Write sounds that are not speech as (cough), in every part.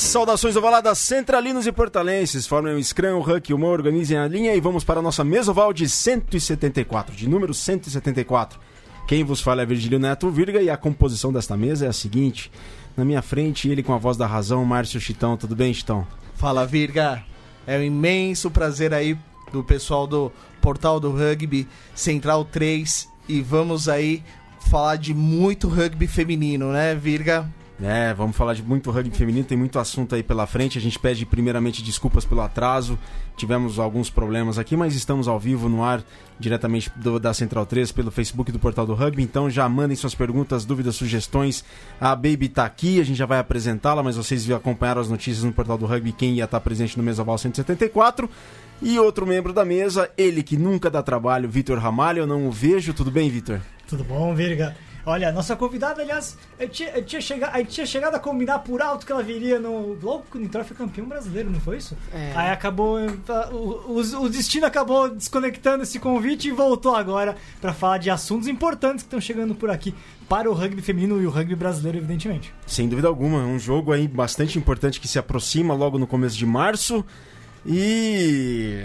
Saudações ovaladas centralinos e portalenses. Formem o Scrum, o Huck Mo, organizem a linha e vamos para a nossa mesa oval de 174, de número 174. Quem vos fala é Virgílio Neto Virga e a composição desta mesa é a seguinte. Na minha frente, ele com a voz da razão, Márcio Chitão. Tudo bem, Chitão? Fala, Virga. É um imenso prazer aí do pessoal do Portal do Rugby Central 3 e vamos aí falar de muito rugby feminino, né, Virga? É, vamos falar de muito rugby feminino, tem muito assunto aí pela frente. A gente pede primeiramente desculpas pelo atraso. Tivemos alguns problemas aqui, mas estamos ao vivo no ar, diretamente do, da Central 3, pelo Facebook do Portal do Rugby. Então já mandem suas perguntas, dúvidas, sugestões. A Baby tá aqui, a gente já vai apresentá-la, mas vocês acompanharam as notícias no Portal do Rugby, quem ia estar presente no Mesoval 174. E outro membro da mesa, ele que nunca dá trabalho, Vitor Ramalho. Eu não o vejo. Tudo bem, Vitor? Tudo bom, Virga? Olha, nossa convidada, aliás, eu tinha, eu tinha, chegado, eu tinha chegado a combinar por alto que ela viria no. Logo que o Nitro foi campeão brasileiro, não foi isso? É. Aí acabou. O, o, o destino acabou desconectando esse convite e voltou agora para falar de assuntos importantes que estão chegando por aqui para o rugby feminino e o rugby brasileiro, evidentemente. Sem dúvida alguma, um jogo aí bastante importante que se aproxima logo no começo de março. E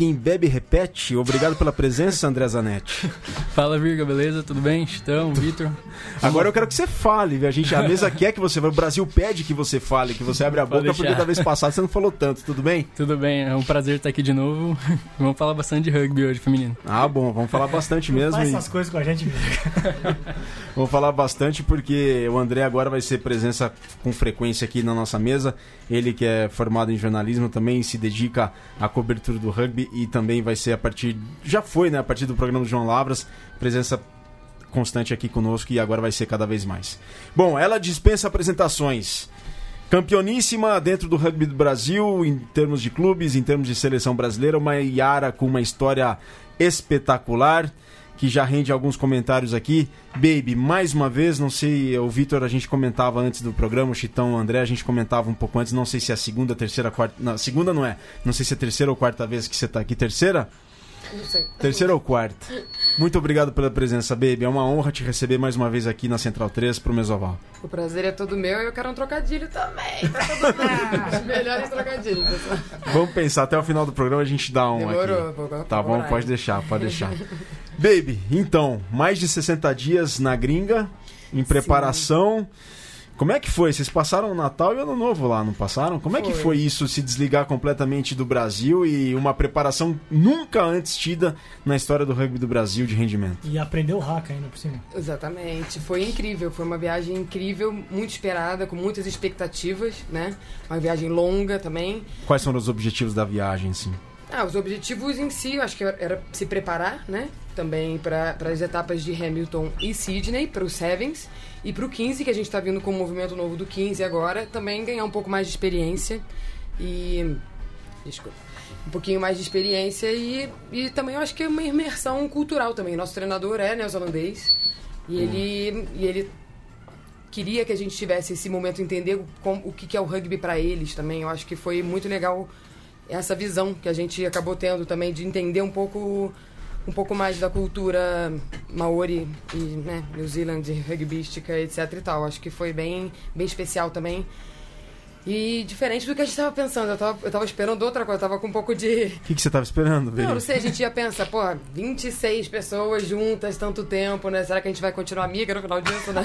quem bebe repete. Obrigado pela presença, André Zanetti. (laughs) Fala, Virga, beleza? Tudo bem? Chitão, Vitor. Agora eu quero que você fale, a gente a mesa quer que você, o Brasil pede que você fale, que você abra a boca, porque da vez passada você não falou tanto, tudo bem? Tudo bem, é um prazer estar aqui de novo. (laughs) Vamos falar bastante de rugby hoje, feminino. Ah, bom, vamos falar bastante mesmo. Faz e- essas coisas com a gente, Virga. (laughs) Vamos falar bastante porque o André agora vai ser presença com frequência aqui na nossa mesa. Ele que é formado em jornalismo também se dedica à cobertura do rugby e também vai ser a partir já foi, né, a partir do programa do João Lavras, presença constante aqui conosco e agora vai ser cada vez mais. Bom, ela dispensa apresentações. Campeoníssima dentro do rugby do Brasil, em termos de clubes, em termos de seleção brasileira, uma Yara com uma história espetacular, que já rende alguns comentários aqui. Baby, mais uma vez, não sei, o Vitor, a gente comentava antes do programa, o Chitão, o André, a gente comentava um pouco antes, não sei se é a segunda, terceira, quarta. Não, segunda não é. Não sei se é a terceira ou quarta vez que você tá aqui. Terceira? Não sei. Terceira ou quarta? Muito obrigado pela presença, Baby. É uma honra te receber mais uma vez aqui na Central 3 pro Mesoval. O prazer é todo meu e eu quero um trocadilho também. Pra todo mundo. (laughs) Os melhores trocadilhos, pessoal. Vamos pensar, até o final do programa a gente dá um Demorou, aqui. vou- vou Tá bom, pode deixar, pode deixar. (laughs) Baby, então, mais de 60 dias na gringa, em preparação. Como é que foi? Vocês passaram o Natal e o Ano Novo lá, não passaram? Como é que Foi. foi isso, se desligar completamente do Brasil e uma preparação nunca antes tida na história do rugby do Brasil de rendimento? E aprendeu o hack ainda por cima. Exatamente. Foi incrível. Foi uma viagem incrível, muito esperada, com muitas expectativas, né? Uma viagem longa também. Quais foram os objetivos da viagem, assim? Ah, os objetivos em si, eu acho que era se preparar, né? Também para as etapas de Hamilton e Sydney, para os Sevens. E para o 15, que a gente está vindo com o movimento novo do 15 agora, também ganhar um pouco mais de experiência. E. Desculpa. Um pouquinho mais de experiência e, e também eu acho que é uma imersão cultural também. Nosso treinador é neozelandês e ele, e ele queria que a gente tivesse esse momento entender com- o que, que é o rugby para eles também. Eu acho que foi muito legal essa visão que a gente acabou tendo também de entender um pouco um pouco mais da cultura maori e né, New Zealand rugbística etc e tal. Acho que foi bem bem especial também e diferente do que a gente estava pensando eu tava, eu tava esperando outra coisa eu tava com um pouco de O que, que você estava esperando, não, não sei, a gente ia pensar, pô, 26 pessoas juntas, tanto tempo, né? Será que a gente vai continuar amiga no final disso, né?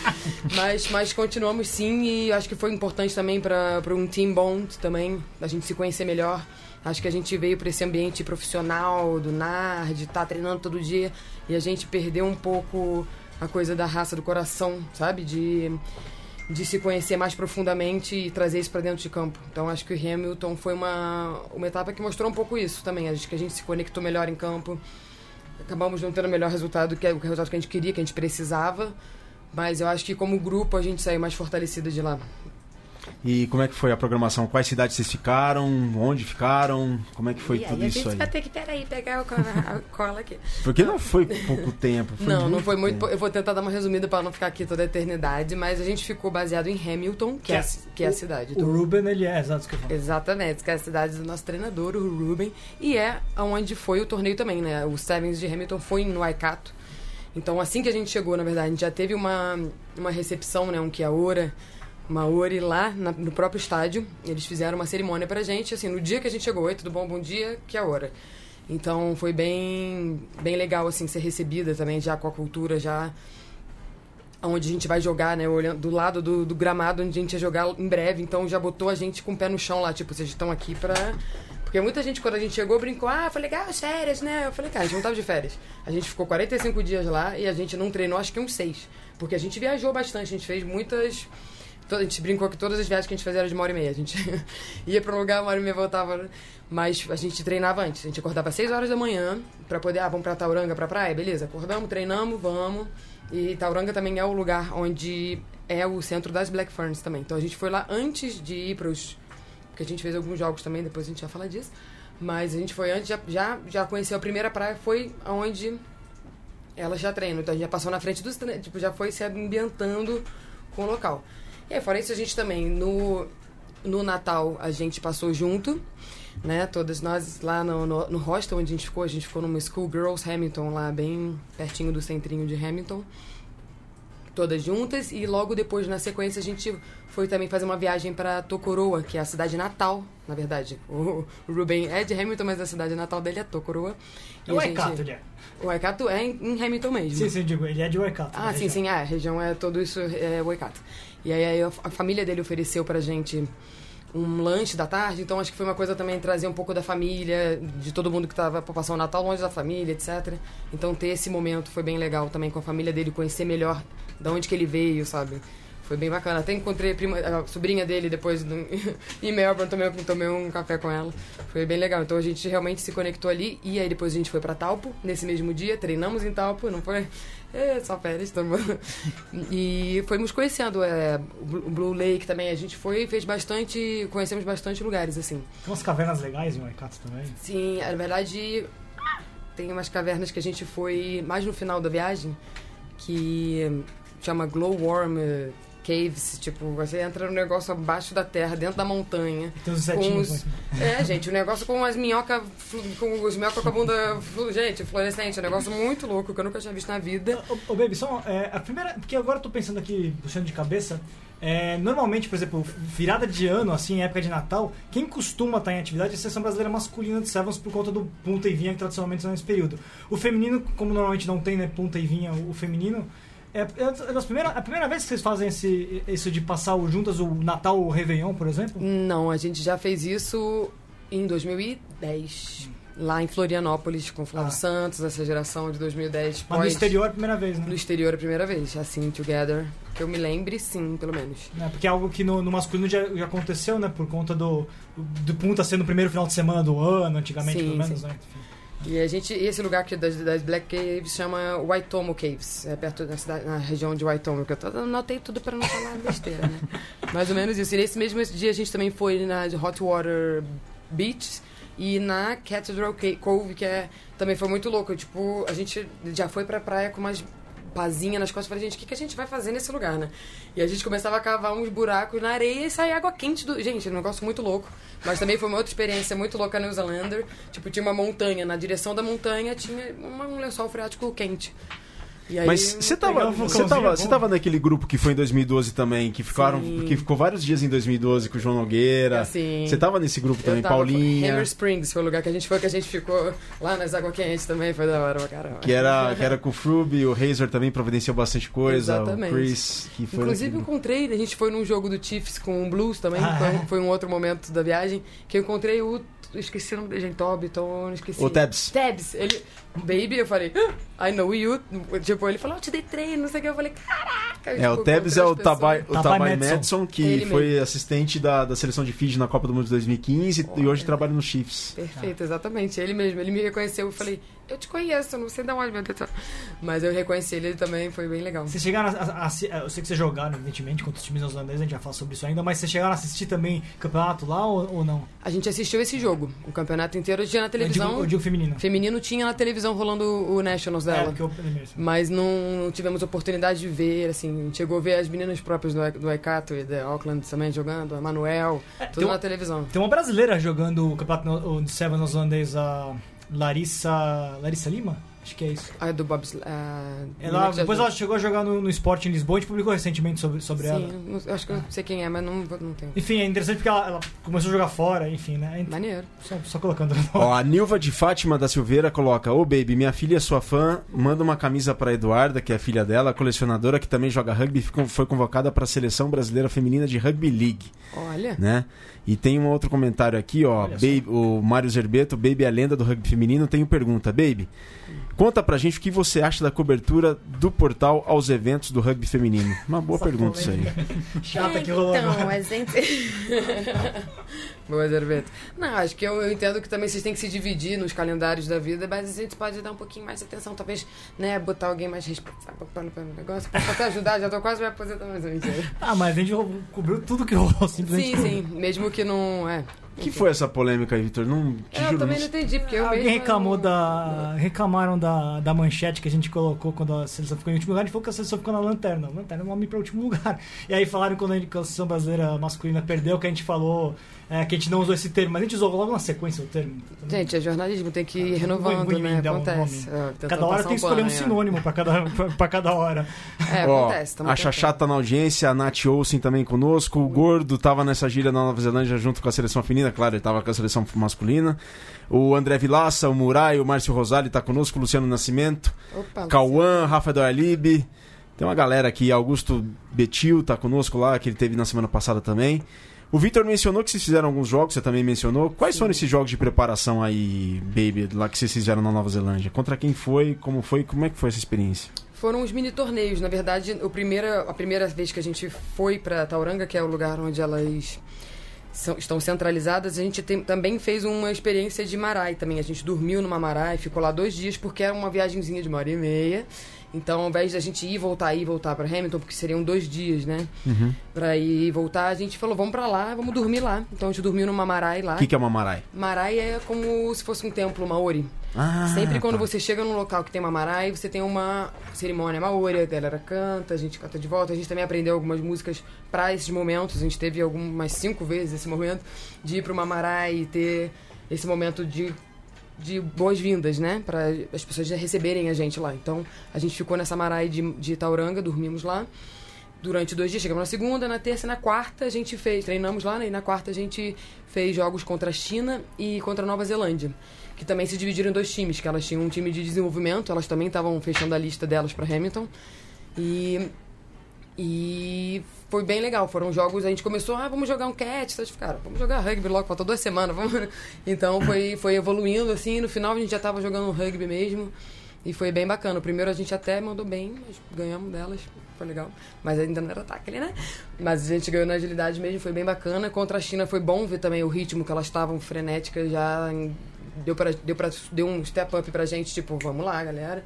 (laughs) mas, mas continuamos sim e acho que foi importante também para um team bond também, a gente se conhecer melhor. Acho que a gente veio para esse ambiente profissional do NAR, de estar treinando todo dia e a gente perdeu um pouco a coisa da raça do coração, sabe? De de se conhecer mais profundamente e trazer isso para dentro de campo. Então acho que o Hamilton foi uma, uma etapa que mostrou um pouco isso também. Acho que a gente se conectou melhor em campo. Acabamos não tendo o melhor resultado que o resultado que a gente queria, que a gente precisava. Mas eu acho que como grupo a gente saiu mais fortalecido de lá. E como é que foi a programação? Quais cidades vocês ficaram? Onde ficaram? Como é que foi e tudo aí a isso gente aí? vai ter que, peraí, pegar o a (laughs) cola aqui. Porque não foi pouco tempo. Foi não, não muito foi muito. tempo. Eu vou tentar dar uma resumida para não ficar aqui toda a eternidade, mas a gente ficou baseado em Hamilton, que, é, a, que é a cidade. O Ruben, ele é, exato isso que eu falo. Exatamente, que é a cidade do nosso treinador, o Ruben, e é onde foi o torneio também, né? O Sevens de Hamilton foi no Waikato. Então, assim que a gente chegou, na verdade, a gente já teve uma, uma recepção, né? Um Kiaora, Maori lá na- no próprio estádio. Eles fizeram uma cerimônia pra gente, assim, no dia que a gente chegou, oi, tudo bom, bom dia, que é a hora. Então foi bem, bem legal, assim, ser recebida também já com a cultura, já onde a gente vai jogar, né? Olhando do lado do, do gramado onde a gente ia jogar em breve. Então já botou a gente com o pé no chão lá, tipo, vocês estão aqui pra. Porque muita gente, quando a gente chegou, brincou, ah, foi legal, as férias, né? Eu falei, cara, a gente não tava de férias. A gente ficou 45 dias lá e a gente não treinou, acho que uns seis. Porque a gente viajou bastante, a gente fez muitas. A gente brincou que todas as viagens que a gente fazia eram de uma hora e meia. A gente (laughs) ia pra um lugar, uma hora e meia voltava. Mas a gente treinava antes. A gente acordava às 6 horas da manhã pra poder, ah, vamos pra Tauranga, pra praia, beleza. Acordamos, treinamos, vamos. E Tauranga também é o lugar onde é o centro das Black Ferns também. Então a gente foi lá antes de ir pros. Porque a gente fez alguns jogos também, depois a gente já fala disso. Mas a gente foi antes, já, já, já conheceu a primeira praia, foi onde elas já treinam. Então a gente já passou na frente dos tipo, já foi se ambientando com o local. E aí, fora isso, a gente também, no, no Natal, a gente passou junto, né? Todas nós lá no, no, no hostel onde a gente ficou, a gente ficou numa School Girls Hamilton, lá bem pertinho do centrinho de Hamilton. Todas juntas, e logo depois, na sequência, a gente foi também fazer uma viagem para Tokoroa, que é a cidade natal, na verdade. O, Ruben é de Hamilton, mas a cidade natal dele é Tokoroa. É E o a gente- Waikato, ele é. o Waikato é em, Hamilton mesmo. Sim, sim, digo, ele é de Waikato. Ah, sim, região. sim, é, a região é todo isso é Waikato. E aí, a, a família dele ofereceu pra gente um lanche da tarde, então acho que foi uma coisa também trazer um pouco da família, de todo mundo que tava pra passar o Natal longe da família, etc. Então ter esse momento foi bem legal também com a família dele, conhecer melhor de onde que ele veio, sabe? Foi bem bacana. Até encontrei a, prima, a sobrinha dele depois no, (laughs) em Melbourne, tomei, tomei um café com ela. Foi bem legal. Então a gente realmente se conectou ali. E aí depois a gente foi pra Talpo, nesse mesmo dia. Treinamos em Talpo, não foi? É, só férias, tamo... (laughs) E fomos conhecendo é, o Blue- Lake também. A gente foi e fez bastante... Conhecemos bastante lugares, assim. Tem umas cavernas legais em Waikato também. Sim, na verdade, tem umas cavernas que a gente foi mais no final da viagem, que chama Glowworm Caves. Tipo, você entra no negócio abaixo da terra, dentro da montanha. Tem uns os- mas- É, gente, o negócio com as minhocas, com os minhocas com a bunda, gente, fluorescente. É um negócio muito louco que eu nunca tinha visto na vida. Ô, ô, Baby, só é, a primeira. Porque agora eu tô pensando aqui, puxando de cabeça. é, normalmente, por exemplo, virada de ano, assim, época de Natal, quem costuma estar em atividade é a seleção brasileira masculina de Sevens por conta do punta e vinha que tradicionalmente são nesse período. O feminino, como normalmente não tem, né, punta e vinha, o feminino. É, é das primeiras- a primeira vez que vocês fazem esse, isso de passar juntas o Natal o Réveillon, por exemplo? Não, a gente já fez isso em 2010. Lá em Florianópolis, com Flávio Ah. Santos, essa geração de 2010. Mas no pós- exterior é a primeira vez, né? No exterior a primeira vez, assim, together. Que eu me lembre, sim, pelo menos. Né, Porque é algo que no, no masculino já, já aconteceu, né? Por conta do, do punta ser no primeiro final de semana do ano, antigamente, Sim, pelo menos, sim. né? Enfim. E a gente, e esse lugar aqui das, das Black Caves chama Waitomo Caves. É perto da cidade, na região de Waitomo, que eu tô- anotei tudo para não falar besteira, né? (laughs) Mais ou menos isso. E nesse mesmo dia a gente também foi na Hot Water Beach e na Cathedral Ca- Cove, que é, também foi muito louco. Tipo, a gente já foi pra praia com umas pazinha nas costas e falei, gente, o que, que a gente vai fazer nesse lugar, né? E a gente começava a cavar uns buracos na areia e saía água quente do. Gente, é um negócio muito louco. Mas também foi uma outra experiência muito louca New Zealander. Tipo, tinha uma montanha, na direção da montanha tinha um lençol freático quente. Aí, Mas você tava, você tava, é você tava naquele grupo que foi em 2012 também, que ficaram, Sim. que ficou vários dias em 2012 com o João Nogueira. Assim, Você tava nesse grupo também, tava- Paulinha, Hammer Springs foi o lugar que a gente foi, que a gente ficou lá nas águas quentes também, foi da hora pra caramba. que era, (laughs) que era com o Frube, o Razor também providenciou bastante coisa, Exatamente. o Chris, que foi Inclusive, eu naquele encontrei, a gente foi num jogo do Chiefs com o Blues também, Ah, foi, é? um, foi um outro momento da viagem, que eu encontrei o. Esqueci o nome dele, gente, Tobton, esqueci. O Tabs. Tabs, ele. Baby, eu falei, "Ah, I know you. Tipo, ele falou, eu te dei treino, não sei o que. Eu falei, caraca. É, o tipo, Tebs encontrei é o as pessoas. Tabai, o Tabai Tabai Madison. Madison, que Ele foi assistente da, da seleção de Fiji na Copa do Mundo de 2015 e hoje trabalha no Chiefs. Perfeito, exatamente. Ele mesmo, ele me reconheceu. Eu falei, eu te conheço, eu não sei de onde, meu Deus. do céu." Mas eu reconheci ele também, foi bem legal. Vocês chegaram a, a- a- Eu sei que vocês jogaram, evidentemente, contra os times neozelandeses, a gente já fala sobre isso ainda, mas vocês chegaram a assistir também campeonato lá ou, ou não? A gente assistiu esse jogo, o campeonato inteiro tinha na Eu digo, televisão. eu digo feminino. Feminino tinha na televisão rolando o Nationals É, dela. porque eu. Mas não, tivemos oportunidade de ver, assim, chegou a ver as meninas próprias do, do Waikato e da Auckland também jogando, a Manuel, tudo tem, na uma, televisão. tem uma brasileira jogando o campeonato no- o de Seven neozelandês, a Larissa. Larissa Lima? Acho que é isso. Ah, do Bob... ah, Ela, menina que depois ela chegou a jogar no, no Sport em Lisboa, a gente publicou recentemente sobre, sobre ela. Sim, não- eu acho que eu sei quem é, mas não, não tenho. Enfim, é interessante porque ela, ela começou a jogar fora, enfim, né? Então, Maneiro. Só, só colocando. (laughs) Ó, a Nilva de Fátima da Silveira coloca: Ô baby, minha filha é sua fã, manda uma camisa pra Eduarda, que é a filha dela, colecionadora que também joga rugby, foi convocada pra seleção brasileira feminina de Rugby League, Olha. né? E tem um outro comentário aqui, ó. Baby, o Mário Zerbeto, Baby é a lenda do rugby feminino, tem uma pergunta, Baby. Conta pra gente o que você acha da cobertura do portal aos eventos do rugby feminino. Uma boa Essa pergunta isso aí. (laughs) Chata que rolou Então, agora. a gente. Boa, Zerbeto. Não, acho que eu, eu entendo que também vocês têm que se dividir nos calendários da vida, mas a gente pode dar um pouquinho mais de atenção, talvez, né, botar alguém mais responsável pelo pelo negócio. Posso até ajudar, já tô quase me aposentando, mas mentira. (laughs) Ah, mas a gente cobriu tudo que rolou, simplesmente. Sim, sim, mesmo que não. É. O que foi essa polêmica aí, Vitor? Não te É, eu juro, também não entendi, porque eu Alguém mesma reclamou da. Reclamaram da, da manchete que a gente colocou quando a seleção ficou em último lugar. A gente falou que a seleção ficou na lanterna. Lanterna é um nome para último (laughs) lugar. E aí falaram quando a a seleção brasileira masculina perdeu, que a gente falou é, que a gente não usou esse termo, mas a gente usou logo na sequência o termo. Gente, é jornalismo, tem que ir Ah, renovando, vou- vou né? um Acontece. É, tentando Cada hora tem que um escolher um é. sinônimo para cada, pra, pra cada hora. (laughs) É, Ó, acontece. a. Xaxá tá na audiência, a Nath Olsen também conosco, o Gordo tava nessa gíria na Nova Zelândia junto com a seleção feminina, claro, ele tava com a seleção masculina. O André Vilaça, o Murai, o Márcio Rosali tá conosco, o Luciano Nascimento, Opa, Cauã, Rafael Alibe. Tem uma galera aqui, Augusto Betil tá conosco lá, que ele teve na semana passada também. O Vitor mencionou que vocês fizeram alguns jogos, você também mencionou. Quais Sim. foram esses jogos de preparação aí, Baby, lá que vocês fizeram na Nova Zelândia? Contra quem foi? Como foi? Como é que foi essa experiência? Foram os mini torneios. Na verdade, o primeira, a primeira vez que a gente foi para Tauranga, que é o lugar onde elas são- estão centralizadas, a gente tem- também fez uma experiência de Marai também. A gente dormiu numa Marai, ficou lá dois dias, porque era uma viagemzinha de uma hora e meia. Então, ao invés da gente ir, voltar, ir, voltar para Hamilton, porque seriam dois dias, né? Uhum. Pra ir e voltar, a gente falou, vamos pra lá, vamos dormir lá. Então, a gente dormiu numa Marai lá. O que, que é uma Marai? Marai é como se fosse um templo maori. Ah, Sempre quando tá. você chega num local que tem uma marai, você tem uma cerimônia maori, a galera canta, a gente canta de volta. A gente também aprendeu algumas músicas pra esses momentos. A gente teve algumas cinco vezes esse momento de ir pra uma marai e ter esse momento de, de boas-vindas, né? Pra as pessoas receberem a gente lá. Então, a gente ficou nessa marai de, de dormimos lá. Durante dois dias, chegamos na segunda, na terça e na quarta a gente fez, treinamos lá, né? E na quarta a gente fez jogos contra a China e contra a Nova Zelândia que também se dividiram em dois times, que elas tinham um time de desenvolvimento, elas também estavam fechando a lista delas para Hamilton. E e foi bem legal, foram jogos, a gente começou, ah, vamos jogar um catch, vocês ficaram, vamos jogar rugby logo, faltou duas semanas, vamos. (laughs) Então foi foi evoluindo assim, no final a gente já estava jogando rugby mesmo. E foi bem bacana. O primeiro a gente até mandou bem, mas ganhamos delas, foi legal. Mas ainda não era tackle, né? Mas a gente ganhou na agilidade mesmo, foi bem bacana. Contra a China foi bom ver também o ritmo que elas estavam frenéticas já deu para deu para deu um step up pra gente, tipo, vamos lá, galera.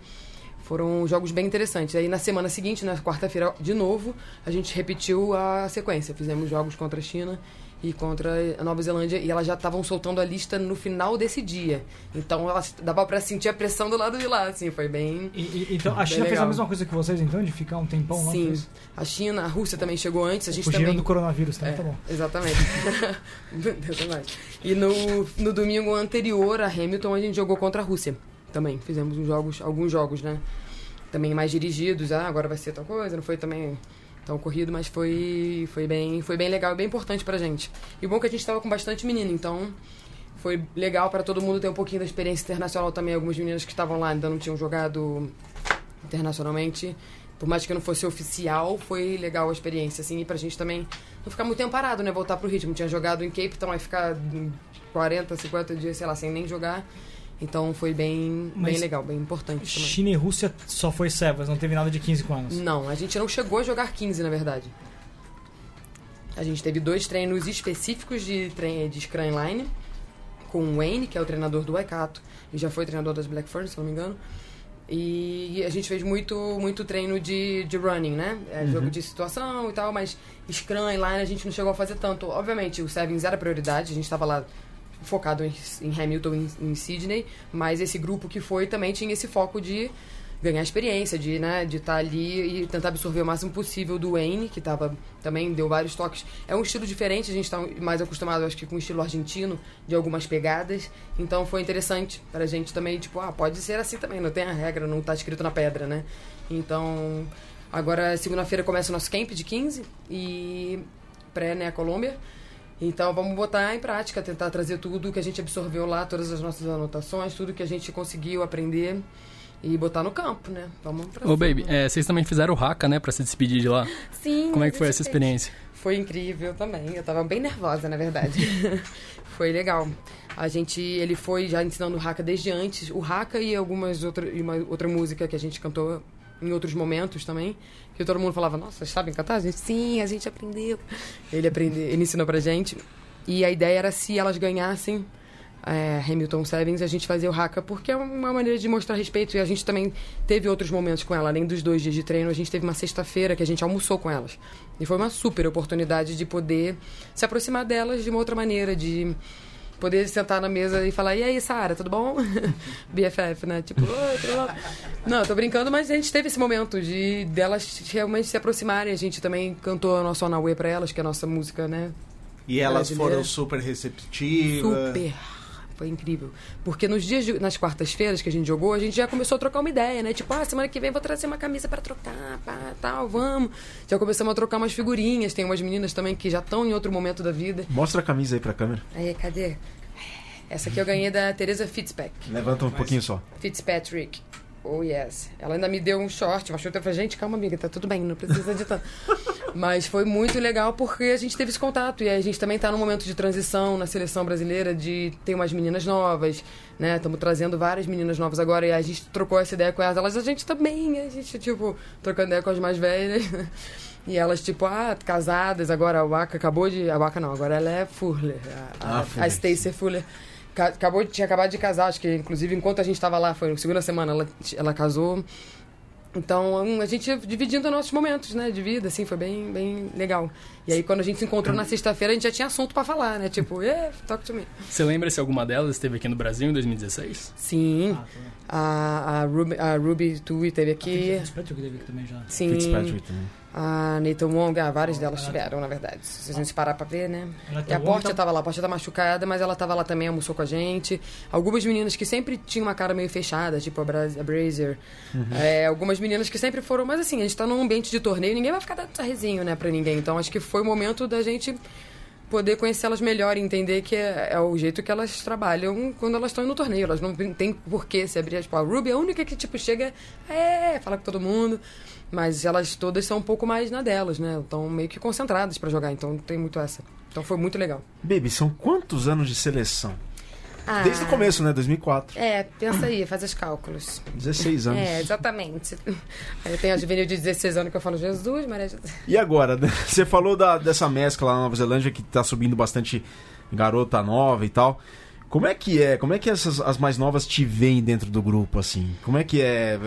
Foram jogos bem interessantes. Aí na semana seguinte, na quarta-feira, de novo, a gente repetiu a sequência. Fizemos jogos contra a China e contra a Nova Zelândia e elas já estavam soltando a lista no final desse dia. Então dava pra sentir a pressão do lado de lá, assim, foi bem E- e- então, a China fez a legal. mesma coisa que vocês, então, de ficar um tempão lá? Sim. fez? A China, a Rússia também chegou antes, a gente Fugiram também do coronavírus, tá? É, Tá bom. Exatamente. (laughs) Meu Deus, mais. E no, no domingo anterior a Hamilton a gente jogou contra a Rússia. Também fizemos uns jogos, alguns jogos, né? Também mais dirigidos. Ah, agora vai ser tal coisa. Não foi também tão corrido, mas foi, foi, bem, foi bem legal e bem importante pra gente. E bom é que a gente tava com bastante menino, então foi legal para todo mundo ter um pouquinho da experiência internacional também. Algumas meninas que estavam lá ainda não tinham jogado internacionalmente. Por mais que não fosse oficial, foi legal a experiência, assim, e pra gente também não ficar muito tempo parado, né? Voltar pro ritmo. Tinha jogado em Cape Town, aí ficar hum, 40, 50 dias, sei lá, sem nem jogar. Então foi bem, Mas bem legal, bem importante também. China e Rússia só foi Sevas, não teve nada de 15 com anos. Não, a gente não chegou a jogar 15, na verdade. A gente teve dois treinos específicos de, trein de Scrum Line com o Wayne, que é o treinador do Waikato, e já foi treinador das Black Ferns, se não me engano. E a gente fez muito, muito treino de, de running, né? É, Jogo de situação e tal, mas Scrum e Line a gente não chegou a fazer tanto. Obviamente, o Sevens era prioridade, a gente estava lá focado em, em Hamilton, em, em Sydney, mas esse grupo que foi também tinha esse foco de ganhar experiência, de né, de estar ali e tentar absorver o máximo possível do Wayne, que tava, também deu vários toques. É um estilo diferente, a gente está mais acostumado, acho que, com o estilo argentino, de algumas pegadas. Então foi interessante pra gente também, tipo, ah, pode ser assim também, não tem a regra, não tá escrito na pedra, né? Então, agora segunda-feira começa o nosso camp de 15 e pré, né, Colômbia. Então vamos botar em prática, tentar trazer tudo que a gente absorveu lá, todas as nossas anotações, tudo que a gente conseguiu aprender e botar no campo, né? Vamos pra Ô. Baby, é, vocês também fizeram o Haka, né, pra se despedir de lá. (laughs) Sim. Como é que foi essa experiência? Foi incrível também. Eu tava bem nervosa, na verdade. (laughs) foi legal. A gente, ele foi já ensinando o Haka desde antes. O Haka e algumas outras, e uma outra música que a gente cantou em outros momentos também. Que todo mundo falava, nossa, sabem cantar? A gente, sim, a gente aprendeu. Ele aprendeu, ele ensinou pra gente. E a ideia era se elas ganhassem é, Hamilton Sevens, a gente fazia o Haka, porque é uma maneira de mostrar respeito. E a gente também teve outros momentos com ela, além dos dois dias de treino, a gente teve uma sexta-feira que a gente almoçou com elas. E foi uma super oportunidade de poder se aproximar delas de uma outra maneira, de poder sentar na mesa e falar: e aí, Sara, tudo bom? (laughs) BFF, né? Tipo, oi, tudo bom? Não, eu tô brincando, mas a gente teve esse momento de delas realmente se aproximarem. A gente também cantou a nossa Onaway pra elas, que é a nossa música, né? E elas Brasileira. foram super receptivas. Super. Foi incrível. Porque nos dias, de- nas quartas-feiras que a gente jogou, a gente já começou a trocar uma ideia, né? Tipo, ah, semana que vem vou trazer uma camisa pra trocar, pá, tal, vamos. Já começamos a trocar umas figurinhas. Tem umas meninas também que já estão em outro momento da vida. Mostra a camisa aí pra câmera. Aí, cadê? Essa aqui eu ganhei da Teresa Fitzpatrick. Levanta um pouquinho só. Fitzpatrick. Oh, yes. Ela ainda me deu um short, uma chuta. Eu falei, gente, calma, amiga, tá tudo bem, não precisa de tanto. (laughs) Mas foi muito legal porque a gente teve esse contato. E a gente também tá num momento de transição na seleção brasileira, de ter umas meninas novas, né? Estamos trazendo várias meninas novas agora. E a gente trocou essa ideia com elas. Elas, a gente também, a gente, tipo, trocando ideia com as mais velhas. (laughs) E elas, tipo, ah, casadas, agora a Waka acabou de. A Waka não, agora ela é Fuller. A, a, Ah, a Stacey Fuller. Ca- Acabou, tinha acabado de casar, acho que inclusive enquanto a gente estava lá, foi na segunda semana, ela, ela casou. Então, hum, a gente ia dividindo nossos momentos, né, de vida, assim, foi bem, bem legal. E aí, quando a gente se encontrou na sexta-feira, a gente já tinha assunto pra falar, né, tipo, yeah, talk to me. Você lembra se alguma delas esteve aqui no Brasil em 2016? Sim, Ah, tá. A, a, Ruby, a Ruby Tui teve A aqui, Fitzpatrick que teve aqui também já. sim, Fitzpatrick também. a Nathan Wong, ah, várias delas Ela- tiveram, na verdade, se a gente parar pra ver, né. Ela E a um Portia então- tava lá, a Portia tá machucada, mas ela tava lá também, almoçou com a gente. Algumas meninas que sempre tinham uma cara meio fechada, tipo a, Bra a Brazier. É, algumas meninas que sempre foram, mas assim, a gente tá num ambiente de torneio, ninguém vai ficar dando sorrisinho, né, pra ninguém. Então acho que foi o momento da gente poder conhecê-las melhor e entender que é, é o jeito que elas trabalham quando elas estão no torneio. Elas não tem por que se abrir. Tipo, a Ruby é a única que, tipo, chega, é, fala com todo mundo. Mas elas todas são um pouco mais na delas, né? Estão meio que concentradas pra jogar, então tem muito essa. Então foi muito legal. Baby, são quantos anos de seleção? Ah, Desde o começo, né? 2004. É, pensa aí, faz os cálculos. 16 anos. É, exatamente. (laughs) Aí eu tenho a juvenil de 16 anos que eu falo, Jesus, Jesus. E agora, né? (laughs) você falou da, dessa mescla lá na Nova Zelândia que tá subindo bastante garota nova e tal. Como é que é? Como é que essas as mais novas te veem dentro do grupo, assim? Como é que é?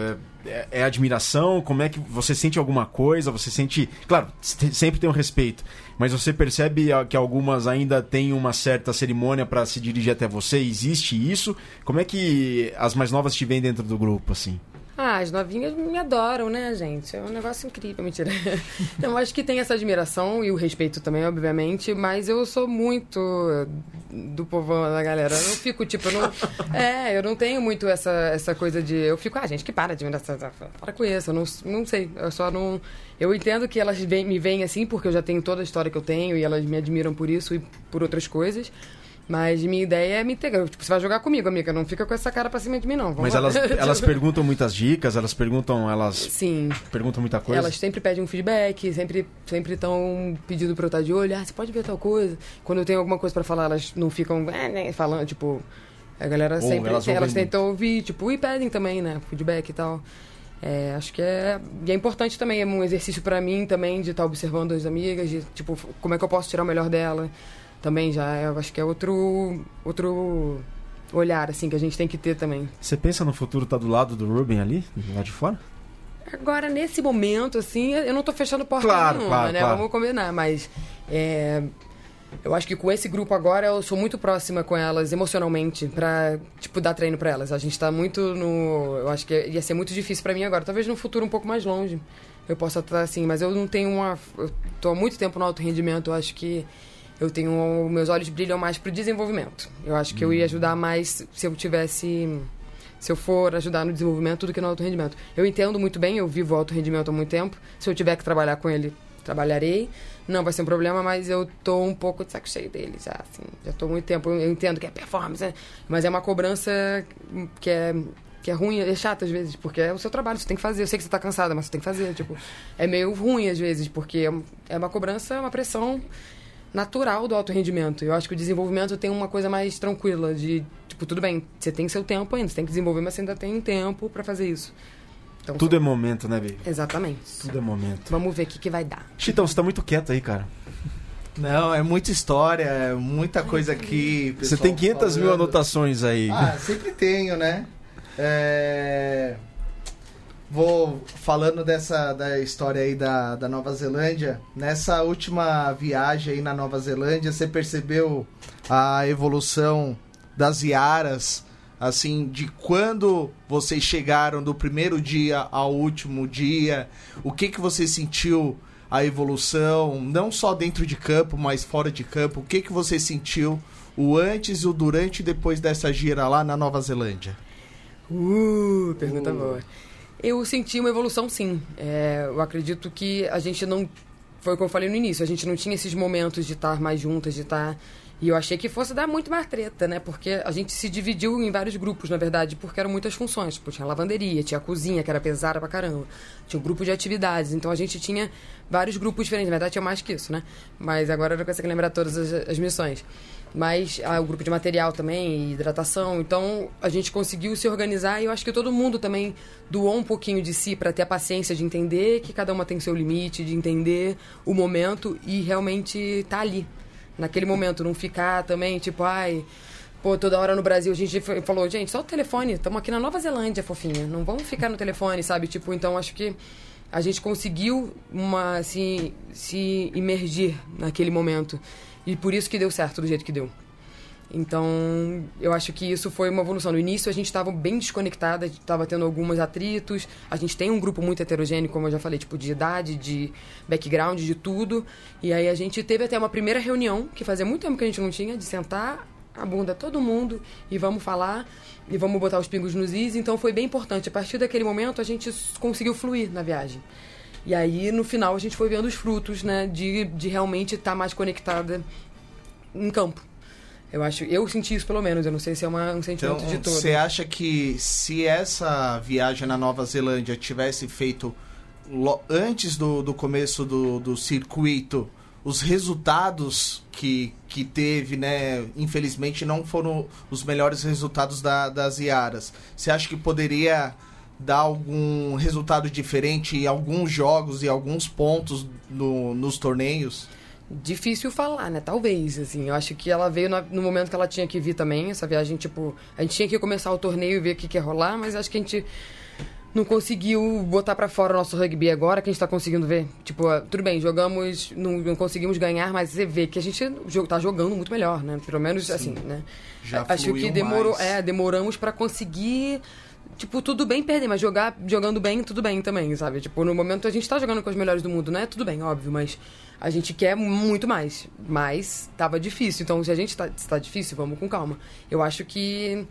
É, é admiração? Como é que você sente alguma coisa? Você sente. Claro, se- sempre tem um respeito, mas você percebe que algumas ainda têm uma certa cerimônia para se dirigir até você? Existe isso? Como é que as mais novas te veem dentro do grupo, assim? Ah, as novinhas me adoram, né, gente? É um negócio incrível, mentira. (laughs) Eu acho que tem essa admiração e o respeito também, obviamente, mas eu sou muito do povão da galera. Eu não fico, tipo, eu não. (laughs) É, eu não tenho muito essa, essa coisa de. Eu fico, ah, gente, que para de admiração. Para com isso, eu não, não sei. Eu só não. Eu entendo que elas me veem assim, porque eu já tenho toda a história que eu tenho e elas me admiram por isso e por outras coisas. Mas minha ideia é me integrar. Tipo, você vai jogar comigo, amiga. Não fica com essa cara pra cima de mim, não. Vamos Mas lá. elas, (laughs) elas perguntam muitas dicas, elas perguntam, elas Sim. perguntam muita coisa. Elas sempre pedem um feedback, sempre sempre estão pedindo pra eu estar de olho. Ah, você pode ver tal coisa. Quando eu tenho alguma coisa pra falar, elas não ficam "É, né", falando, tipo... A galera sempre... elas Elas, tentam ouvir, tipo, e pedem também, né? Feedback e tal. É, acho que é... E é importante também, é um exercício pra mim também, de estar observando as amigas, de, tipo, como é que eu posso tirar o melhor dela. Também já, é- eu acho que é outro... Outro olhar, assim, que a gente tem que ter também. Você pensa no futuro tá do lado do Ruben ali, lá de fora? Agora, nesse momento, assim, eu não tô fechando porta Claro, nenhuma, claro, né? claro. Vamos combinar, mas é, Eu acho que com esse grupo agora eu sou muito próxima com elas emocionalmente pra, tipo, dar treino pra elas. A gente tá muito no. Eu acho que ia ser muito difícil pra mim agora. Talvez no futuro um pouco mais longe eu possa estar assim, mas eu não tenho uma. Eu tô há muito tempo no alto rendimento. Eu acho que eu tenho. Meus olhos brilham mais pro desenvolvimento. Eu acho que eu ia ajudar mais se eu tivesse. Se eu for ajudar no desenvolvimento do que no alto rendimento. Eu entendo muito bem, eu vivo alto rendimento há muito tempo. Se eu tiver que trabalhar com ele, trabalharei. Não vai ser um problema, mas eu tô um pouco de saco cheio dele já, assim. Já tô muito tempo. Eu entendo que é performance, né? mas é uma cobrança que é que é ruim, é chato às vezes, porque é o seu trabalho, você tem que fazer. Eu sei que você tá cansada, mas você tem que fazer. Tipo, é meio ruim às vezes, porque é uma cobrança, é uma pressão natural do alto rendimento. Eu acho que o desenvolvimento tem uma coisa mais tranquila de, tipo, tudo bem, você tem seu tempo ainda, você tem que desenvolver, mas você ainda tem tempo para fazer isso. Então, Tudo só... é momento, né, Bi? Exatamente. Tudo é momento. Vamos ver o que, que vai dar. Chitão, você tá muito quieto aí, cara. Não, é muita história, é muita coisa aqui. Você tem 500 falando. mil anotações aí. Ah, sempre tenho, né? É... Vou falando dessa da história aí da, da Nova Zelândia. Nessa última viagem aí na Nova Zelândia, você percebeu a evolução das Iaras, assim, de quando vocês chegaram do primeiro dia ao último dia? O que que você sentiu a evolução, não só dentro de campo, mas fora de campo? O que que você sentiu o antes, o durante e depois dessa gira lá na Nova Zelândia? Uh, pergunta uh. boa. Eu senti uma evolução, sim. É, eu acredito que a gente não. Foi o que eu falei no início, a gente não tinha esses momentos de estar mais juntas, de estar. E eu achei que fosse dar muito mais treta, né? Porque a gente se dividiu em vários grupos, na verdade, porque eram muitas funções. Tipo, tinha lavanderia, tinha cozinha, que era pesada pra caramba. Tinha um grupo de atividades. Então a gente tinha vários grupos diferentes. Na verdade, tinha mais que isso, né? Mas agora eu não consigo lembrar todas as, as missões mas ah, o grupo de material também, hidratação. Então a gente conseguiu se organizar e eu acho que todo mundo também doou um pouquinho de si para ter a paciência de entender que cada uma tem seu limite, de entender o momento e realmente tá ali naquele momento, não ficar também tipo, ai, pô, toda hora no Brasil a gente falou, gente, só o telefone, estamos aqui na Nova Zelândia, fofinha, não vamos ficar no telefone, sabe? Tipo, então acho que a gente conseguiu uma assim, se imergir naquele momento. E por isso que deu certo do jeito que deu. Então, eu acho que isso foi uma evolução. No início, a gente estava bem desconectada, estava tendo alguns atritos. A gente tem um grupo muito heterogêneo, como eu já falei, tipo, de idade, de background, de tudo. E aí a gente teve até uma primeira reunião, que fazia muito tempo que a gente não tinha, de sentar a bunda todo mundo e vamos falar e vamos botar os pingos nos is. Então, foi bem importante. A partir daquele momento, a gente conseguiu fluir na viagem. E aí, no final, a gente foi vendo os frutos, né? De, de realmente estar tá mais conectada em campo. Eu acho, eu senti isso pelo menos, eu não sei se é uma, um sentimento então, de todo. Você acha que se essa viagem na Nova Zelândia tivesse feito antes do, do começo do, do circuito, os resultados que, que teve, né, infelizmente não foram os melhores resultados da, das Iaras. Você acha que poderia dar algum resultado diferente em alguns jogos e alguns pontos no, nos torneios? Difícil falar, né? Talvez, assim. Eu acho que ela veio no momento que ela tinha que vir também. Essa viagem, tipo... A gente tinha que começar o torneio e ver o que, que ia rolar, mas acho que a gente não conseguiu botar para fora o nosso rugby agora, que a gente tá conseguindo ver. Tipo, tudo bem, jogamos, não, não conseguimos ganhar, mas você vê que a gente tá jogando muito melhor, né? Pelo menos, Sim. assim, né? Já Acho que demorou, mais. é, demoramos para conseguir tipo, tudo bem perder, mas jogar jogando bem, tudo bem também, sabe? Tipo, no momento a gente tá jogando com os melhores do mundo, né? Tudo bem, óbvio, mas a gente quer muito mais. Mas tava difícil. Então, se a gente tá, está difícil, vamos com calma. Eu acho que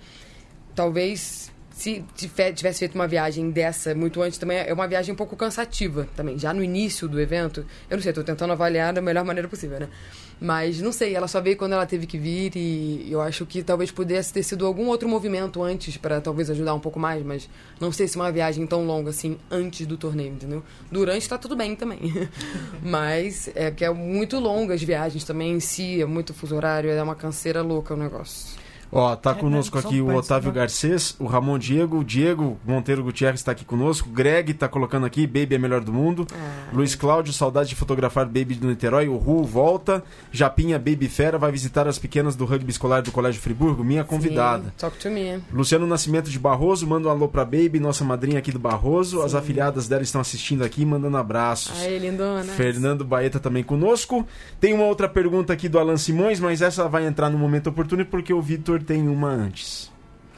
talvez se tivesse feito uma viagem dessa muito antes também é uma viagem um pouco cansativa também já no início do evento eu não sei estou tentando avaliar da melhor maneira possível né mas não sei, ela só veio quando ela teve que vir e eu acho que talvez pudesse ter sido algum outro movimento antes para talvez ajudar um pouco mais, mas não sei se uma viagem tão longa assim antes do torneio, entendeu? Durante tá tudo bem também. (laughs) mas é que é muito longas viagens também em si, é muito fuso horário, é uma canseira louca o negócio. Ó, tá É, conosco aqui o Otávio. Garcês, o Ramon Diego, o Diego Monteiro Gutierrez está aqui conosco, Greg tá colocando aqui, Baby é melhor do mundo. Ah, Luiz Cláudio, saudade de fotografar Baby do Niterói. O Ru volta. Japinha Baby Fera vai visitar as pequenas do rugby escolar do Colégio Friburgo. Minha convidada. Sim, talk to me. Luciano Nascimento de Barroso, manda um alô pra Baby, nossa madrinha aqui do Barroso. As afiliadas dela estão assistindo aqui, mandando abraços. Aí, lindona. Fernando Baeta também conosco. Tem uma outra pergunta aqui do Alan Simões, mas essa vai entrar no momento oportuno porque o Vitor tem uma antes.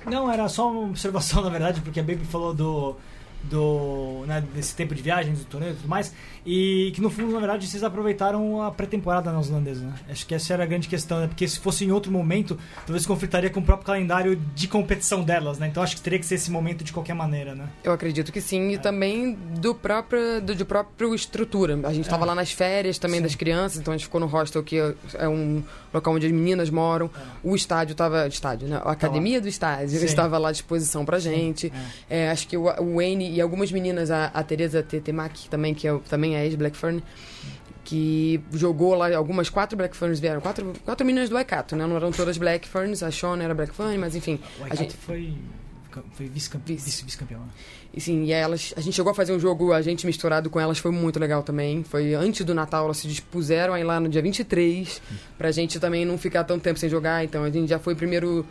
Não, era só uma observação, (laughs) na verdade, porque a Baby falou do. Do né, desse tempo de viagens, do torneio e tudo mais. E que no fundo, na verdade, vocês aproveitaram a pré-temporada neozelandesa, né? Acho que essa era a grande questão, né? Porque se fosse em outro momento, talvez conflitaria com o próprio calendário de competição delas, né? Então acho que teria que ser esse momento de qualquer maneira, né? Eu acredito que sim, e também do próprio, do, de próprio estrutura. A gente estava lá nas férias também Sim. das crianças, então a gente ficou no hostel, que é um local onde as meninas moram. O estádio estava. Estádio, né? A academia do estádio Sim. estava lá à disposição pra gente. É, acho que o, o Wayne e algumas meninas, a, a Teresa Tetemaki também, que é, também é ex-Blackfern, que jogou lá, algumas quatro Blackferns vieram, quatro, quatro meninas do Waikato, né? Não eram todas Blackferns, a Shona era Blackfern, mas enfim. O A gente, foi, foi vice-campeão. Vice. Vice, né? e sim, e elas, a gente chegou a fazer um jogo, a gente misturado com elas, foi muito legal também. Foi antes do Natal, elas se dispuseram aí lá no dia 23, pra gente também não ficar tanto tempo sem jogar. Então a gente já foi primeiro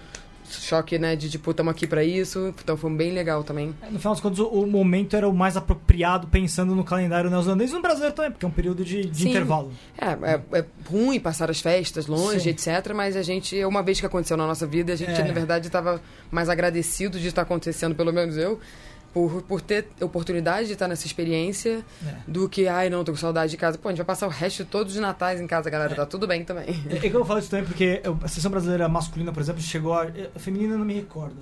choque, né, de tipo, estamos aqui pra isso. Então foi bem legal também. É, No final das contas, o, o momento era o mais apropriado pensando no calendário neozelandês e no brasileiro também, porque é um período de, de intervalo. É, é, é ruim passar as festas longe, Sim. etc. Mas a gente, uma vez que aconteceu na nossa vida, a gente, É. na verdade, estava mais agradecido de estar acontecendo, pelo menos eu, por, por ter oportunidade de estar nessa experiência, É. do que, ai, não, tô com saudade de casa. Pô, a gente vai passar o resto de todos os natais em casa, galera. Tá tudo bem também. É, é que eu falo isso também porque a seleção brasileira masculina, por exemplo, chegou a. A feminina eu não me recordo.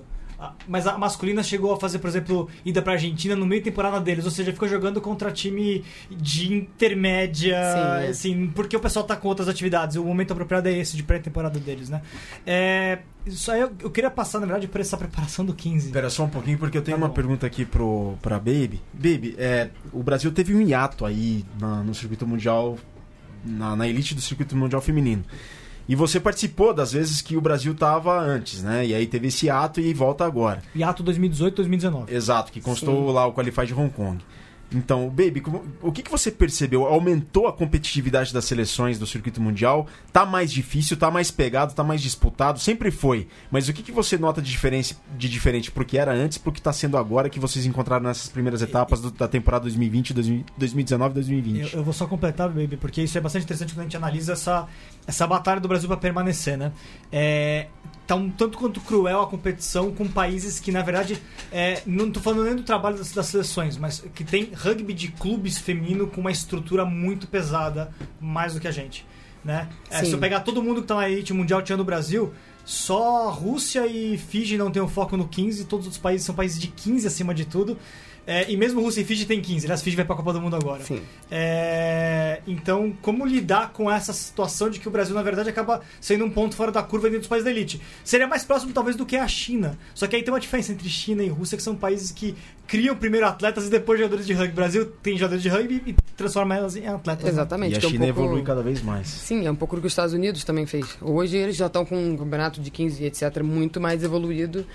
Ah, Mas a masculina chegou a fazer, por exemplo, ida pra Argentina no meio da temporada deles, ou seja, ficou jogando contra time de intermédia, Sim, é. assim, porque o pessoal tá com outras atividades. O momento apropriado é esse, de pré-temporada deles, né? É, isso aí eu, eu queria passar, na verdade, por essa preparação do 15. Espera só um pouquinho, porque eu tenho Tá uma pergunta aqui pro, pra Baby. Baby, é, o Brasil teve um hiato aí na- no circuito mundial, na, na elite do circuito mundial feminino. E você participou das vezes que o Brasil tava antes, né? E aí teve esse ato e volta agora. Hiato 2018, 2019. Exato, que constou lá o Qualify de Hong Kong. Então, Baby, como- o que, que você percebeu? Aumentou a competitividade das seleções do circuito mundial? Tá mais difícil, tá mais pegado, tá mais disputado? Sempre foi. Mas o que, que você nota de, diferença, de diferente pro que era antes pro que tá sendo agora que vocês encontraram nessas primeiras etapas do- da temporada 2020, 2019 2020? Eu, eu vou só completar, baby, porque isso é bastante interessante quando a gente analisa essa, essa batalha do Brasil para permanecer, né? É, tá um tanto quanto cruel a competição com países que, na verdade, é, não tô falando nem do trabalho das, das seleções, mas que tem rugby de clubes feminino com uma estrutura muito pesada, mais do que a gente, né? É, se eu pegar todo mundo que tá na elite mundial tirando o Brasil, só Rússia e Fiji não tem o foco no 15, todos os países são países de 15 acima de tudo. É, e mesmo Rússia e Fiji tem 15, aliás, Fiji vai pra Copa do Mundo agora. Sim. É, então, como lidar com essa situação de que o Brasil, na verdade, acaba sendo um ponto fora da curva dentro dos países da elite? Seria mais próximo, talvez, do que a China. Só que aí tem uma diferença entre China e Rússia, que são países que criam primeiro atletas e depois jogadores de rugby. O Brasil tem jogadores de rugby e transforma elas em atletas. né? Exatamente. E a que é um China pouco- evolui cada vez mais. Sim, é um pouco do que os Estados Unidos também fez. Hoje eles já estão com um campeonato de 15, etc., muito mais evoluído.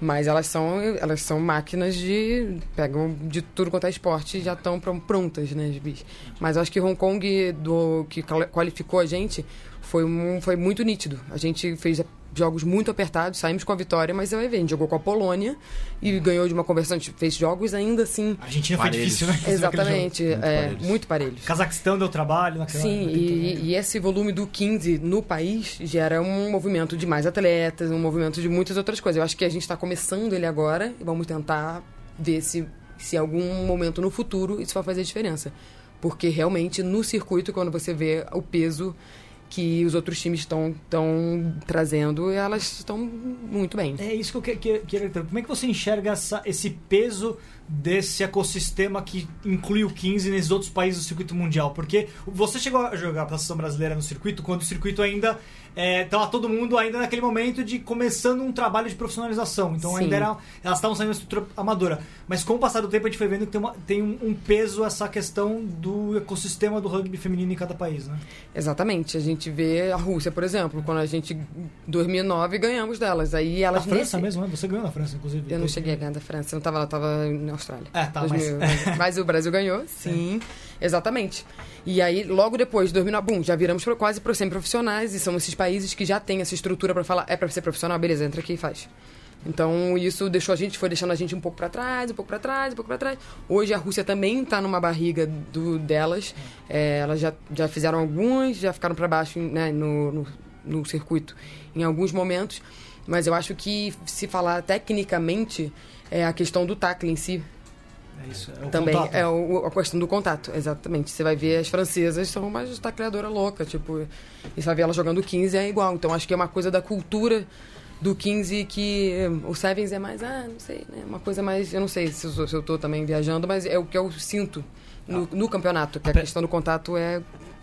Mas elas são, elas são máquinas de. pegam de tudo quanto é esporte e já estão pron- prontas, né, as. Mas eu acho que Hong Kong, do, que quali- qualificou a gente, foi, um, foi muito nítido. A gente fez jogos muito apertados, saímos com a vitória, mas ver, a gente jogou com a Polônia e ganhou de uma conversão. A gente fez jogos ainda assim. A Argentina foi Parelhos. difícil, né? Exatamente, Muito é, parelhos. muito parelhos. Cazaquistão deu trabalho naquela Sim, e, e esse volume do 15 no país gera um movimento de mais atletas, um movimento de muitas outras coisas. Eu acho que a gente está começando ele agora e vamos tentar ver se, se em algum momento no futuro isso vai fazer diferença. Porque realmente no circuito, quando você vê o peso que os outros times estão trazendo, elas estão muito bem. É isso que eu que- que- queria entender. Como é que você enxerga essa- esse peso desse ecossistema que inclui o 15 nesses outros países do circuito mundial? Porque você chegou a jogar a seleção brasileira no circuito quando o circuito ainda estava todo mundo ainda naquele momento de começando um trabalho de profissionalização. Então Sim. ainda era, elas estavam saindo da estrutura amadora. Mas com o passar do tempo a gente foi vendo que tem, uma- tem um, um peso essa questão do ecossistema do rugby feminino em cada país, né? Exatamente. A gente vê a Rússia, por exemplo, quando a gente, em 2009, ganhamos delas. Aí A elas França nesse- mesmo, né? Você ganhou na França, inclusive. Eu não cheguei a ganhar da França, eu não tava lá, eu tava na Austrália. É, tá, mas- 2000, (laughs) mas... o Brasil ganhou, sim, exatamente. E aí, logo depois, 2009, bum, já viramos quase pro semi-profissionais e são esses países que já têm essa estrutura pra falar, é pra ser profissional, beleza, entra aqui e faz. Então, isso deixou a gente, foi deixando a gente um pouco pra trás, um pouco pra trás, um pouco pra trás. Hoje a Rússia também tá numa barriga do, delas. É, elas já, já fizeram alguns, já ficaram pra baixo né, no, no, no circuito em alguns momentos. Mas eu acho que se falar tecnicamente, é a questão do tackle em si É isso, é o também contato. é o- a questão do contato, exatamente. Você vai ver as francesas são uma tacleadora louca, tipo, e você vai ver elas jogando 15 é igual. Então acho que é uma coisa da cultura do 15 que eh, o Sevens é mais, ah, não sei, né? Uma coisa mais, eu não sei se eu, se eu tô também viajando, mas é o que eu sinto no, no campeonato, que a Ape- questão do contato é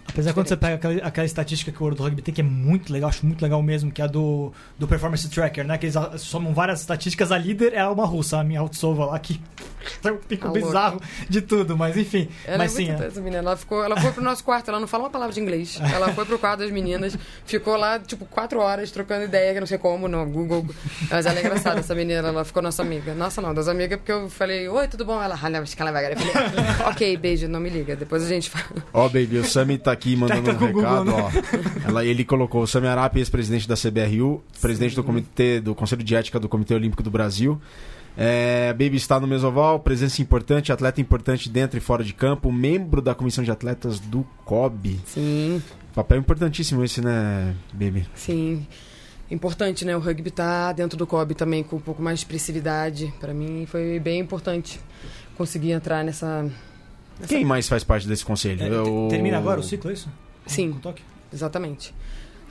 Apesar de quando você pega aquela, aquela estatística que o World Rugby tem, que é muito legal, acho muito legal mesmo, que é a do, do Performance Tracker, né? Que eles somam várias estatísticas. A líder é uma russa, a minha Altsova lá, que tem (laughs) um pico A bizarro de tudo, mas enfim. Ela mas é sim, muito é. essa menina. Ela, ficou, ela foi pro nosso quarto, ela não fala uma palavra de inglês. (laughs) Ela foi pro quarto das meninas, ficou lá, tipo, quatro horas trocando ideia, que não sei como, no Google. Mas ela é engraçada, essa menina, ela ficou nossa amiga. Nossa, não, das amigas, porque eu falei, oi, tudo bom? Ela, ah, não, acho que ela vai. Eu falei, ok, beijo, não me liga. Depois a gente fala. Ó, baby, o Sami tá aqui mandando Tá um com o Google, recado, né? ó. Ela, ele colocou o Sami Arap, ex-presidente da CBRU, presidente do comitê do Conselho de Ética do Comitê Olímpico do Brasil. É, Baby está no Mesoval, presença importante, atleta importante dentro e fora de campo, membro da comissão de atletas do COB. Sim, Papel importantíssimo esse, né, Baby? sim. Importante, né? O rugby tá dentro do COB também com um pouco mais de expressividade. Pra mim foi bem importante conseguir entrar nessa. Quem mais faz parte desse conselho? É, Eu- te- Termina agora o ciclo, é isso? Sim. Com toque? Exatamente.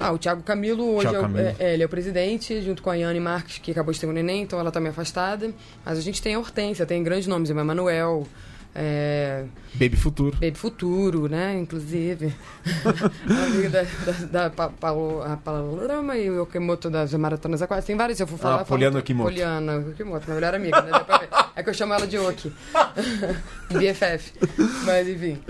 Ah, o Thiago Camilo hoje Thiago é, o, Camilo. é- é, ele é o presidente, junto com a Yane Marques, que acabou de ter um neném, então ela tá meio afastada. Mas a gente tem a Hortência, tem grandes nomes, o Emanuel, é, Baby Futuro. Baby Futuro, né, inclusive. (laughs) a amiga da, da, da Pa- Paulo, a Paloma e o Okimoto das Maratonas Aquáticas. Tem vários, se eu for falar... Ah, eu falo Poliana. Okimoto. Poliana Okimoto, minha melhor amiga, né? dá pra ver. É que eu chamo ela de Oki. (laughs) BFF. Mas, enfim...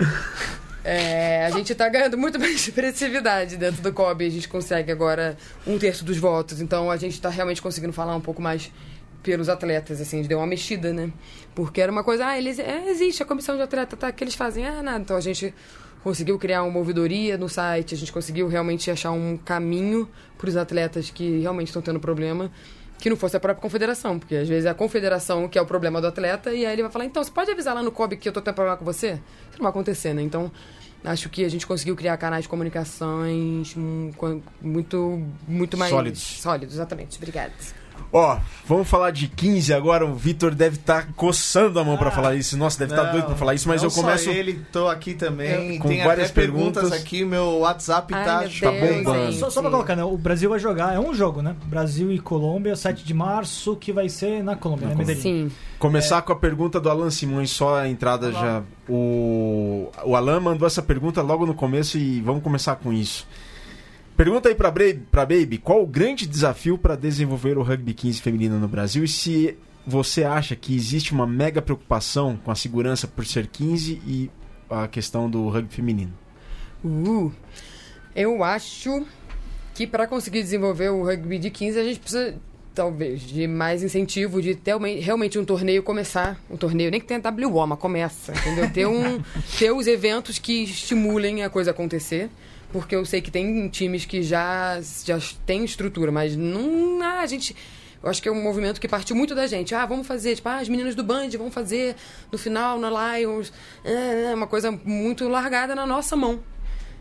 É, a gente tá ganhando muito mais expressividade dentro do COB. A gente consegue agora um terço dos votos. Então a gente tá realmente conseguindo falar um pouco mais pelos atletas, assim, deu uma mexida, né? Porque era uma coisa, ah, eles, é, existe a comissão de atleta, tá? que eles fazem? Ah, nada. Então a gente conseguiu criar uma ouvidoria no site, a gente conseguiu realmente achar um caminho para os atletas que realmente estão tendo problema, que não fosse a própria confederação, porque às vezes é a confederação que é o problema do atleta, e aí ele vai falar, então, você pode avisar lá no COB que eu tô tendo problema com você? Isso não vai acontecer, né? Então, acho que a gente conseguiu criar canais de comunicações hum, muito, muito mais... Sólidos. Sólidos, exatamente. Obrigada. Ó, vamos falar de 15 agora. O Vitor deve estar coçando a mão pra falar isso. Nossa, deve estar Não, doido pra falar isso, mas não eu começo. Só ele, tô aqui também. Com Tem várias até perguntas, perguntas. aqui. Meu WhatsApp Ai, tá, meu tá bombando. gente. Só, só pra colocar, né? O Brasil vai jogar, é um jogo, né? Brasil e Colômbia, 7 de março, que vai ser na Colômbia, Na né, Medellín? Sim. Começar com a pergunta do Alan Simões, só a entrada Olá. já. O, o Alan mandou essa pergunta logo no começo e vamos começar com isso. Pergunta aí pra, Bre- pra Baby, qual o grande desafio para desenvolver o rugby 15 feminino no Brasil? E se você acha que existe uma mega preocupação com a segurança por ser 15 e a questão do rugby feminino? Uh, eu acho que para conseguir desenvolver o rugby de 15 a gente precisa talvez de mais incentivo de ter realmente um torneio começar um torneio nem que tenha WO mas começa entendeu? Ter um (laughs) ter os eventos que estimulem a coisa acontecer porque eu sei que tem times que já já têm estrutura mas não ah, a gente eu acho que é um movimento que partiu muito da gente. Ah, vamos fazer, tipo, ah, as meninas do Band vão fazer no final, na Lions. É, é uma coisa muito largada na nossa mão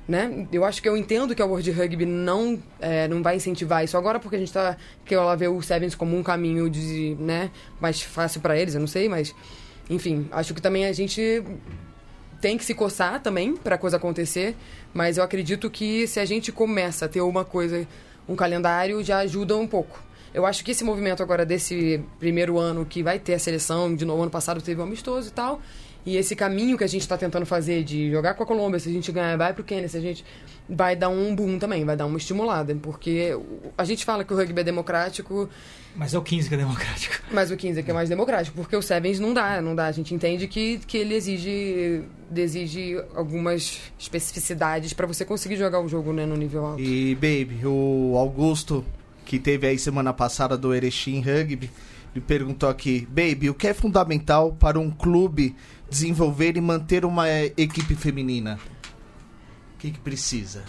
né? Eu acho que eu entendo que a World Rugby não, é, não vai incentivar isso agora, porque a gente tá. que ela vê o Sevens como um caminho de, né, mais fácil para eles, eu não sei, mas. Enfim, acho que também a gente tem que se coçar também para a coisa acontecer, mas eu acredito que se a gente começa a ter uma coisa, um calendário, já ajuda um pouco. Eu acho que esse movimento agora desse primeiro ano que vai ter a seleção, de novo, ano passado teve um amistoso e tal, E esse caminho que a gente está tentando fazer de jogar com a Colômbia, se a gente ganhar, vai pro Quênia, se a gente vai dar um boom também, vai dar uma estimulada, porque a gente fala que o rugby é democrático, Mas é o 15 que é democrático. (laughs) mas o 15 é que é mais democrático, porque o Sevens não dá, não dá. A gente entende que, que ele exige, exige algumas especificidades para você conseguir jogar o jogo né, no nível alto. E, baby, o Augusto, que teve aí semana passada do Erechim Rugby, ele perguntou aqui, baby, o que é fundamental para um clube desenvolver e manter uma equipe feminina? O que, que precisa?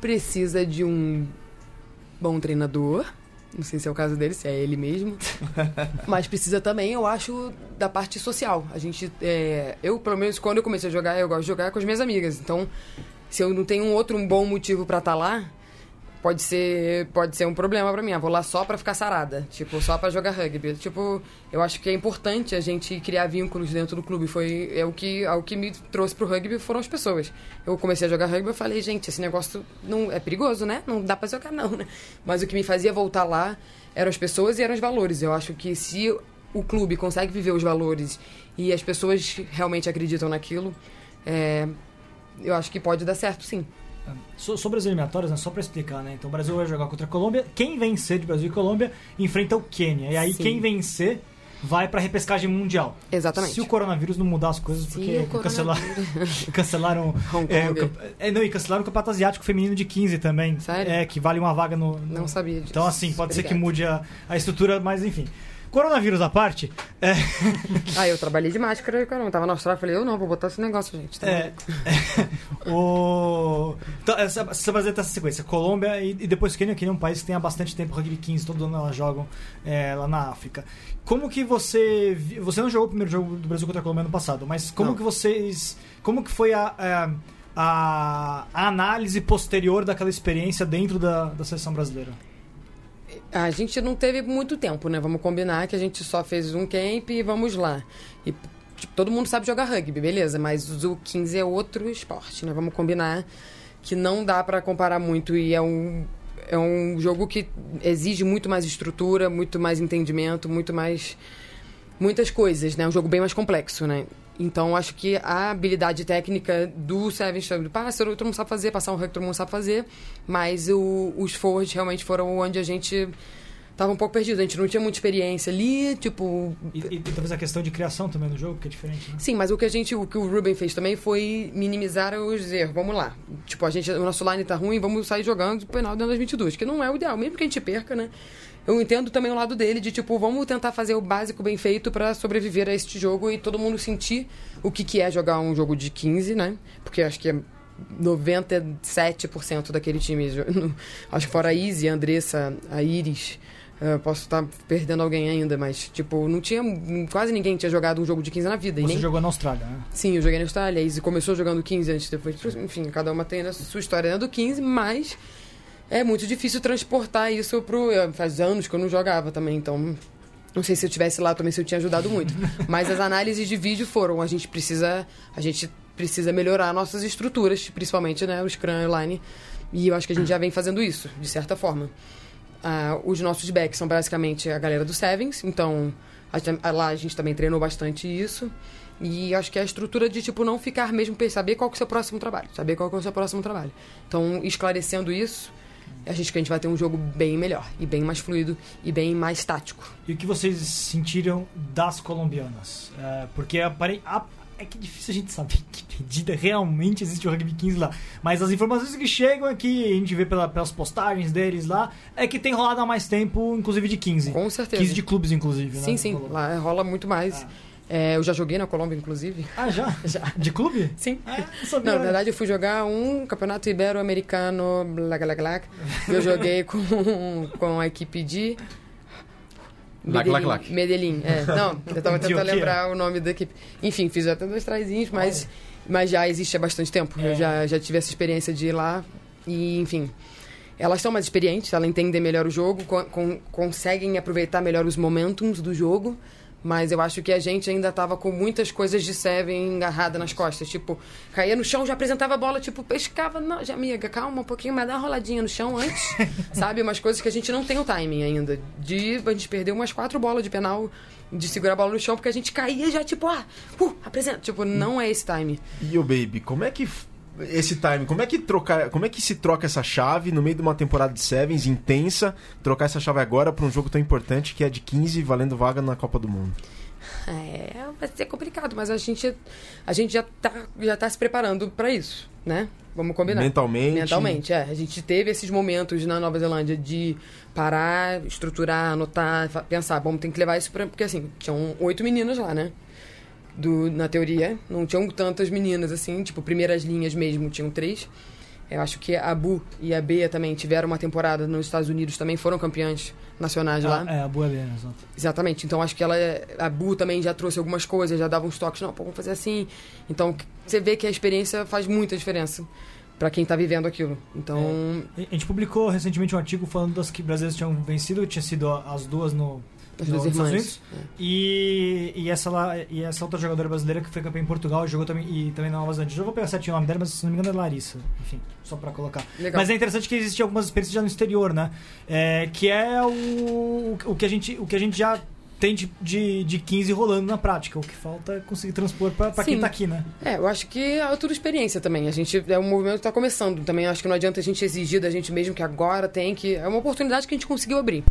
Precisa de um bom treinador. Não sei se é o caso dele, se é ele mesmo. (laughs) Mas precisa também, eu acho, da parte social. A gente. é, eu, pelo menos, quando eu comecei a jogar, eu gosto de jogar com as minhas amigas. Então, se eu não tenho um outro um bom motivo pra estar lá, pode ser, pode ser um problema pra mim. Ah, vou lá só pra ficar sarada. Tipo, só pra jogar rugby. Tipo, eu acho que é importante a gente criar vínculos dentro do clube. Foi é o que, é o que me trouxe pro rugby foram as pessoas. Eu comecei a jogar rugby e falei, gente, esse negócio não é perigoso, né? Não dá pra jogar não, né? Mas o que me fazia voltar lá eram as pessoas e eram os valores. Eu acho que se o clube consegue viver os valores e as pessoas realmente acreditam naquilo, é, eu acho que pode dar certo, sim. So- Sobre as eliminatórias, né, só pra explicar, né? Então o Brasil vai jogar contra a Colômbia. Quem vencer de Brasil e Colômbia enfrenta o Quênia. E aí Sim. quem vencer vai pra repescagem mundial. Exatamente. Se o coronavírus não mudar as coisas, porque cancelaram, (laughs) cancelaram (laughs) é, é, não, e cancelaram o campeonato asiático feminino de 15 também. Sério? É, que vale uma vaga no. no- Não sabia disso. Então, assim, pode ser que mude a, a estrutura, mas enfim. Coronavírus à parte, é, (laughs) Ah, eu trabalhei de máscara, caramba. Tava na Austrália, falei, eu não, vou botar esse negócio, gente. Tá É, (laughs) o... Então, essa, brasileira tem essa sequência. Colômbia e, e depois Quênia. Quênia é um país que tem há bastante tempo rugby 15, todo ano elas jogam é, lá na África. Como que você... Você não jogou o primeiro jogo do Brasil contra a Colômbia ano passado, mas como Não. que vocês... Como que foi a, a, a- a análise posterior daquela experiência dentro da, da seleção brasileira? A gente não teve muito tempo, né? Vamos combinar que a gente só fez um camp e vamos lá. E tipo, todo mundo sabe jogar rugby, beleza, mas o 15 é outro esporte, né? Vamos combinar que não dá pra comparar muito e é um é um jogo que exige muito mais estrutura, muito mais entendimento, muito mais muitas coisas, né? É um jogo bem mais complexo, né? Então, acho que a habilidade técnica do Sevens do pássaro, todo mundo sabe fazer, passar um rank, todo mundo sabe fazer, mas o- os forwards realmente foram onde a gente tava um pouco perdido. A gente não tinha muita experiência ali, tipo. E, e, talvez a questão de criação também no jogo, que é diferente, né? Sim, mas o que a gente, o que o Ruben fez também foi minimizar os erros. Vamos lá. Tipo, a gente, o nosso line tá ruim, vamos sair jogando penal dentro das 22, que não é o ideal, mesmo que a gente perca, né? Eu entendo também o lado dele de tipo, vamos tentar fazer o básico bem feito pra sobreviver a este jogo e todo mundo sentir o que que é jogar um jogo de 15, né? Porque acho que é 97% daquele time, (laughs) acho que fora a Izzy, a Andressa, a Iris, eh, posso estar perdendo alguém ainda, mas tipo, não tinha quase ninguém tinha jogado um jogo de 15 na vida, e Você nem jogou na Austrália, né? Sim, eu joguei na Austrália. Izzy começou jogando 15 antes, depois. Enfim, cada uma tem a sua história dentro do 15, mas é muito difícil transportar isso pro. eu- Faz anos que eu não jogava também, então. Não sei se eu tivesse lá também se eu tinha ajudado muito. (laughs) Mas as análises de vídeo foram. A gente precisa. A gente precisa melhorar nossas estruturas, principalmente, né? O Scrum Line. E eu acho que a gente já vem fazendo isso, de certa forma. Ah, os nossos backs são basicamente a galera do Sevens, então a lá a gente também treinou bastante isso. E acho que é a estrutura de, tipo, não ficar mesmo, saber qual que é o seu próximo trabalho. Saber qual que é o seu próximo trabalho. Então, esclarecendo isso, a gente que a gente vai ter um jogo bem melhor. E bem mais fluido e bem mais tático. E o que vocês sentiram das colombianas? É, porque apare- é que difícil a gente saber (laughs) que medida realmente existe o rugby 15 lá. Mas as informações que chegam aqui, a gente vê pela- pelas postagens deles lá, é que tem rolado há mais tempo, inclusive de 15. Com certeza. 15 de clubes, inclusive, né? Sim, sim. Rolou. Lá rola muito mais. É, eu já joguei na Colômbia, inclusive. Ah, já? (laughs) Já. De clube? Sim. Ah. Não, na verdade eu fui jogar um campeonato ibero-americano, blá, blá, blá. Eu joguei com, com a equipe de... Lac, lac, lac. Medellín, é. (laughs) Não, eu tava tentando lembrar o nome da equipe. Enfim, fiz até dois traizinhos, mas, mas já existe há bastante tempo. É. Eu já, já tive essa experiência de ir lá e, enfim... Elas são mais experientes, elas entendem melhor o jogo, con- con- conseguem aproveitar melhor os momentums do jogo, Mas eu acho que a gente ainda tava com muitas coisas de Seven engarrada nas costas. Tipo, caía no chão, já apresentava a bola, tipo, pescava. Não, já, amiga, calma um pouquinho, mas dá uma roladinha no chão antes. (laughs) sabe? Umas coisas que a gente não tem o timing ainda. De a gente perdeu umas quatro bolas de penal de segurar a bola no chão, porque a gente caía já, tipo, ah, uh, apresenta. Tipo, não é esse time. E o Baby, como é que esse time, como é que trocar, como é que se troca essa chave no meio de uma temporada de Sevens intensa, trocar essa chave agora para um jogo tão importante que é de 15 valendo vaga na Copa do Mundo? É, vai ser complicado, mas a gente, a gente já, tá, já tá se preparando para isso, né? Vamos combinar. Mentalmente. Mentalmente, é. A gente teve esses momentos na Nova Zelândia de parar, estruturar, anotar, pensar, vamos ter que levar isso pra. Porque assim, tinham oito meninas lá, né? Do, na teoria, não tinham tantas meninas assim, tipo, primeiras linhas mesmo, tinham três. Eu acho que a Bu e a Bea também tiveram uma temporada nos Estados Unidos, também foram campeãs nacionais lá. Ah, é, a boa é exato. Exatamente. Então acho que ela, a Bu também já trouxe algumas coisas, já dava uns toques, não, pô, vamos fazer assim. Então você vê que a experiência faz muita diferença pra quem tá vivendo aquilo. Então, A gente publicou recentemente um artigo falando das que brasileiras tinham vencido, tinha sido as duas no, as duas irmãs. Unidos. E, e, essa lá, e essa outra jogadora brasileira que foi campeã em Portugal, jogou também e também na Nova Zelândia. Eu vou pegar certinho o nome dela, mas se não me engano é Larissa. Enfim, só pra colocar. Legal. Mas é interessante que existem algumas experiências já no exterior, né? É, que é o, o, que a gente, o que a gente já tem de, de, de 15 rolando na prática. O que falta é conseguir transpor pra, pra quem Sim. tá aqui, né? É, eu acho que é tudo experiência também. A gente é um movimento que tá começando. Também acho que não adianta a gente exigir da gente mesmo que agora tem que. É uma oportunidade que a gente conseguiu abrir.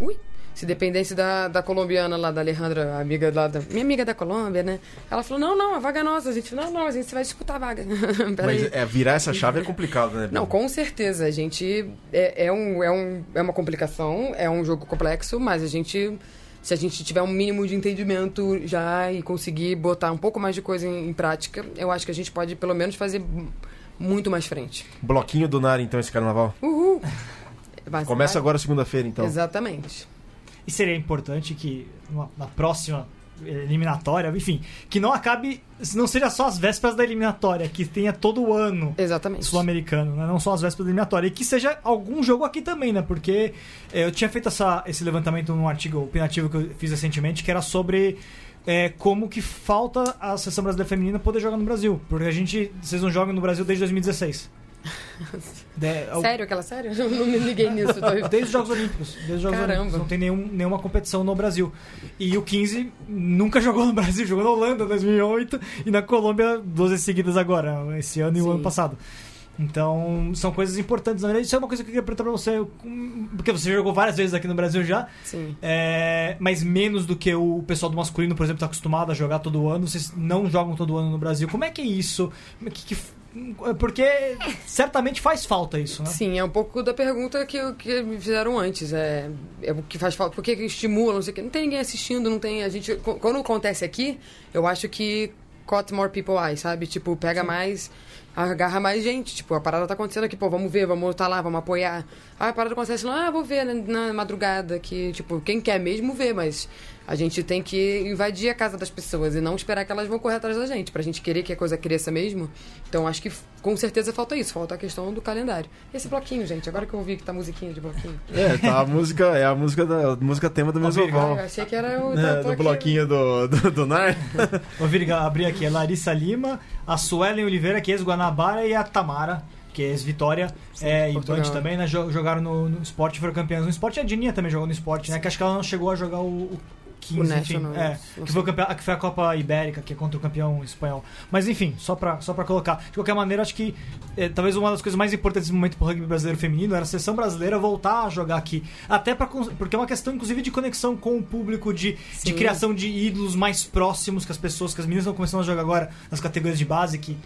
Ui! Se dependesse da, da colombiana lá, da Alejandra, amiga lá da. Minha amiga da Colômbia, né? Ela falou: não, não, a vaga é nossa. A gente, não, não, a gente vai disputar a vaga. (laughs) Mas é, virar essa chave é complicado, né? Não, com certeza. A gente. É, é, um, é, um, é uma complicação, é um jogo complexo, mas a gente. Se a gente tiver um mínimo de entendimento já e conseguir botar um pouco mais de coisa em, em prática, eu acho que a gente pode pelo menos fazer muito mais frente. Bloquinho do Nari, então, esse carnaval. Uhul! (laughs) Começa agora segunda-feira, então. Exatamente. E seria importante que na próxima eliminatória, enfim, que não acabe, não seja só as vésperas da eliminatória, que tenha todo o ano sul-americano, né? não só as vésperas da eliminatória, e que seja algum jogo aqui também, né? Porque eh, eu tinha feito essa, esse levantamento num artigo opinativo que eu fiz recentemente, que era sobre eh, como que falta a seleção brasileira feminina poder jogar no Brasil, porque a gente, vocês não jogam no Brasil desde 2016. De- (laughs) Sério, aquela sério? Eu não me liguei nisso. Tô... (laughs) Desde os Jogos Olímpicos. Desde os Jogos Caramba. Olímpicos. Não tem nenhum, nenhuma competição no Brasil. E o 15 nunca jogou no Brasil, jogou na Holanda em 2008 e na Colômbia 12 seguidas agora, esse ano e o Sim. ano passado. Então, são coisas importantes. Na verdade, isso é uma coisa que eu queria perguntar pra você, porque você jogou várias vezes aqui no Brasil já, Sim. é, mas menos do que o pessoal do masculino, por exemplo, está acostumado a jogar todo ano. Vocês não jogam todo ano no Brasil. Como é que é isso? Que- que- porque certamente faz falta isso, né? Sim, é um pouco da pergunta que, que me fizeram antes. É, é o que faz falta. Por que estimula? Não sei o quê. Não tem ninguém assistindo, não tem. A gente. qu- Quando acontece aqui, eu acho que caught more people eye, sabe? Tipo, pega mais. Agarra mais gente. Tipo, a parada tá acontecendo aqui, pô, vamos ver, vamos estar lá, vamos apoiar. Ah, a parada acontece lá, ah, vou ver na, na madrugada. Que, tipo, quem quer mesmo ver, mas a gente tem que invadir a casa das pessoas e não esperar que elas vão correr atrás da gente. Pra gente querer que a coisa cresça mesmo. Então acho que com certeza falta isso, falta a questão do calendário. Esse bloquinho, gente, agora que eu ouvi que tá musiquinha de bloquinho. É, tá a música, é a música da a música tema do Mesoval. Ah, eu achei que era o. É, do bloquinho do, do, do Nar. Vou vir abrir aqui a Larissa Lima, a Suelen Oliveira, que é ex-Guanabara, e a Tamara, que é ex-Vitória, é, e. Band também, né? jo- Jogaram no, no esporte, foram campeãs no esporte. E a Dininha também jogou no esporte, né? Que acho que ela não chegou a jogar o 15, O enfim. National, É, que foi, campeão, que foi a Copa Ibérica, que é contra o campeão espanhol. Mas enfim, só pra, só pra colocar. De qualquer maneira, acho que é, talvez uma das coisas mais importantes no momento pro rugby brasileiro feminino era a seleção brasileira voltar a jogar aqui. Até pra, porque é uma questão, inclusive, de conexão com o público, de, de criação de ídolos mais próximos que as pessoas, que as meninas estão começando a jogar agora nas categorias de base, que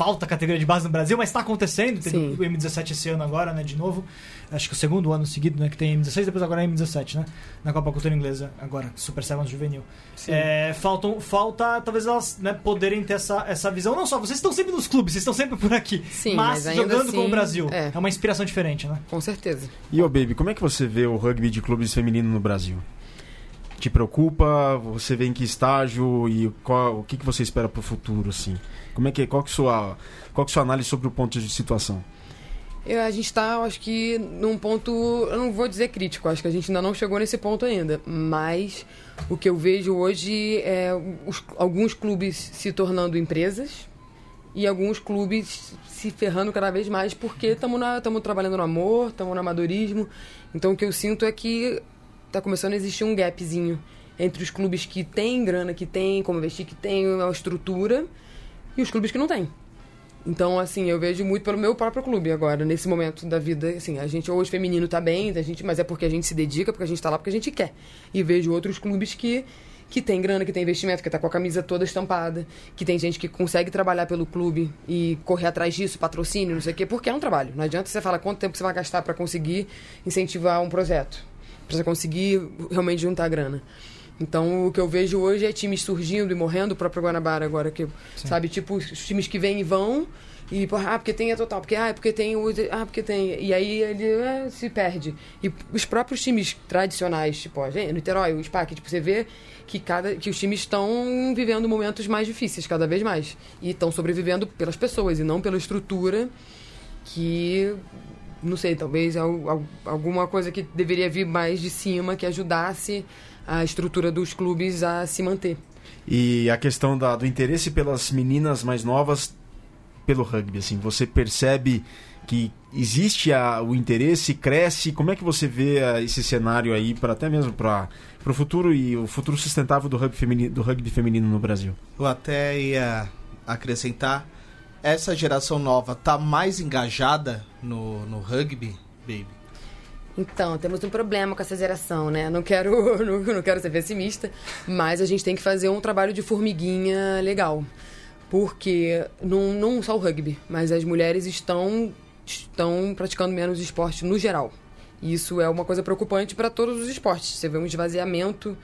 falta categoria de base no Brasil, mas está acontecendo. Teve Sim. o M17 esse ano agora, né, de novo. Acho que o segundo ano seguido, né, que tem M16, depois agora é M17, né, na Copa Cultura Inglesa, agora, Super Sevens Juvenil. É, faltam, falta, talvez elas né, poderem ter essa, essa visão. Não só, vocês estão sempre nos clubes, vocês estão sempre por aqui. Sim, mas, mas jogando com o assim, Brasil. é. É. uma inspiração diferente, né? Com certeza. E ô Baby, como é que você vê o rugby de clubes feminino no Brasil? Te preocupa? Você vê em que estágio e qual, o que, que você espera pro futuro, assim? Como é que qual que é sua qual que é sua análise sobre o ponto de situação? Eu- a gente está, acho que, num ponto, eu não vou dizer crítico, acho que a gente ainda não chegou nesse ponto ainda, mas o que eu vejo hoje é os- alguns clubes se tornando empresas e alguns clubes se ferrando cada vez mais porque estamos trabalhando no amor, estamos no amadorismo. Então o que eu sinto é que está começando a existir um gapzinho entre os clubes que têm grana, que têm como investir, que têm uma estrutura e os clubes que não têm. Então, assim, eu vejo muito pelo meu próprio clube agora, nesse momento da vida. Assim, a gente hoje feminino tá bem, a gente, mas é porque a gente se dedica, porque a gente tá lá porque a gente quer. E vejo outros clubes que, que tem grana, que tem investimento, que tá com a camisa toda estampada, que tem gente que consegue trabalhar pelo clube e correr atrás disso, patrocínio, não sei o quê, porque é um trabalho. Não adianta você falar quanto tempo você vai gastar para conseguir incentivar um projeto, para você conseguir realmente juntar grana. Então, o que eu vejo hoje é times surgindo e morrendo, o próprio Guanabara agora, que, sabe, tipo, os times que vêm e vão, e, porra, ah, porque tem a total, porque, ah, porque tem o. Ah, porque tem. E aí ele é, se perde. E os próprios times tradicionais, tipo, ó, gente, Niterói, o SPAC, tipo, você vê que, cada, que os times estão vivendo momentos mais difíceis, cada vez mais. E estão sobrevivendo pelas pessoas e não pela estrutura que não sei, talvez al- al- alguma coisa que deveria vir mais de cima que ajudasse a estrutura dos clubes a se manter. E a questão da- do interesse pelas meninas mais novas pelo rugby, assim, você percebe que existe a- o interesse, cresce. Como é que você vê ah, esse cenário aí para até mesmo para o futuro e o futuro sustentável do rugby feminino, do rugby feminino no Brasil? Eu até ia acrescentar, essa geração nova tá mais engajada no, no rugby, baby? Então, temos um problema com essa geração, né? Não quero, (laughs) não, não quero ser pessimista, mas a gente tem que fazer um trabalho de formiguinha legal. Porque não, não só o rugby, mas as mulheres estão, estão praticando menos esporte no geral. E isso é uma coisa preocupante para todos os esportes. Você vê um esvaziamento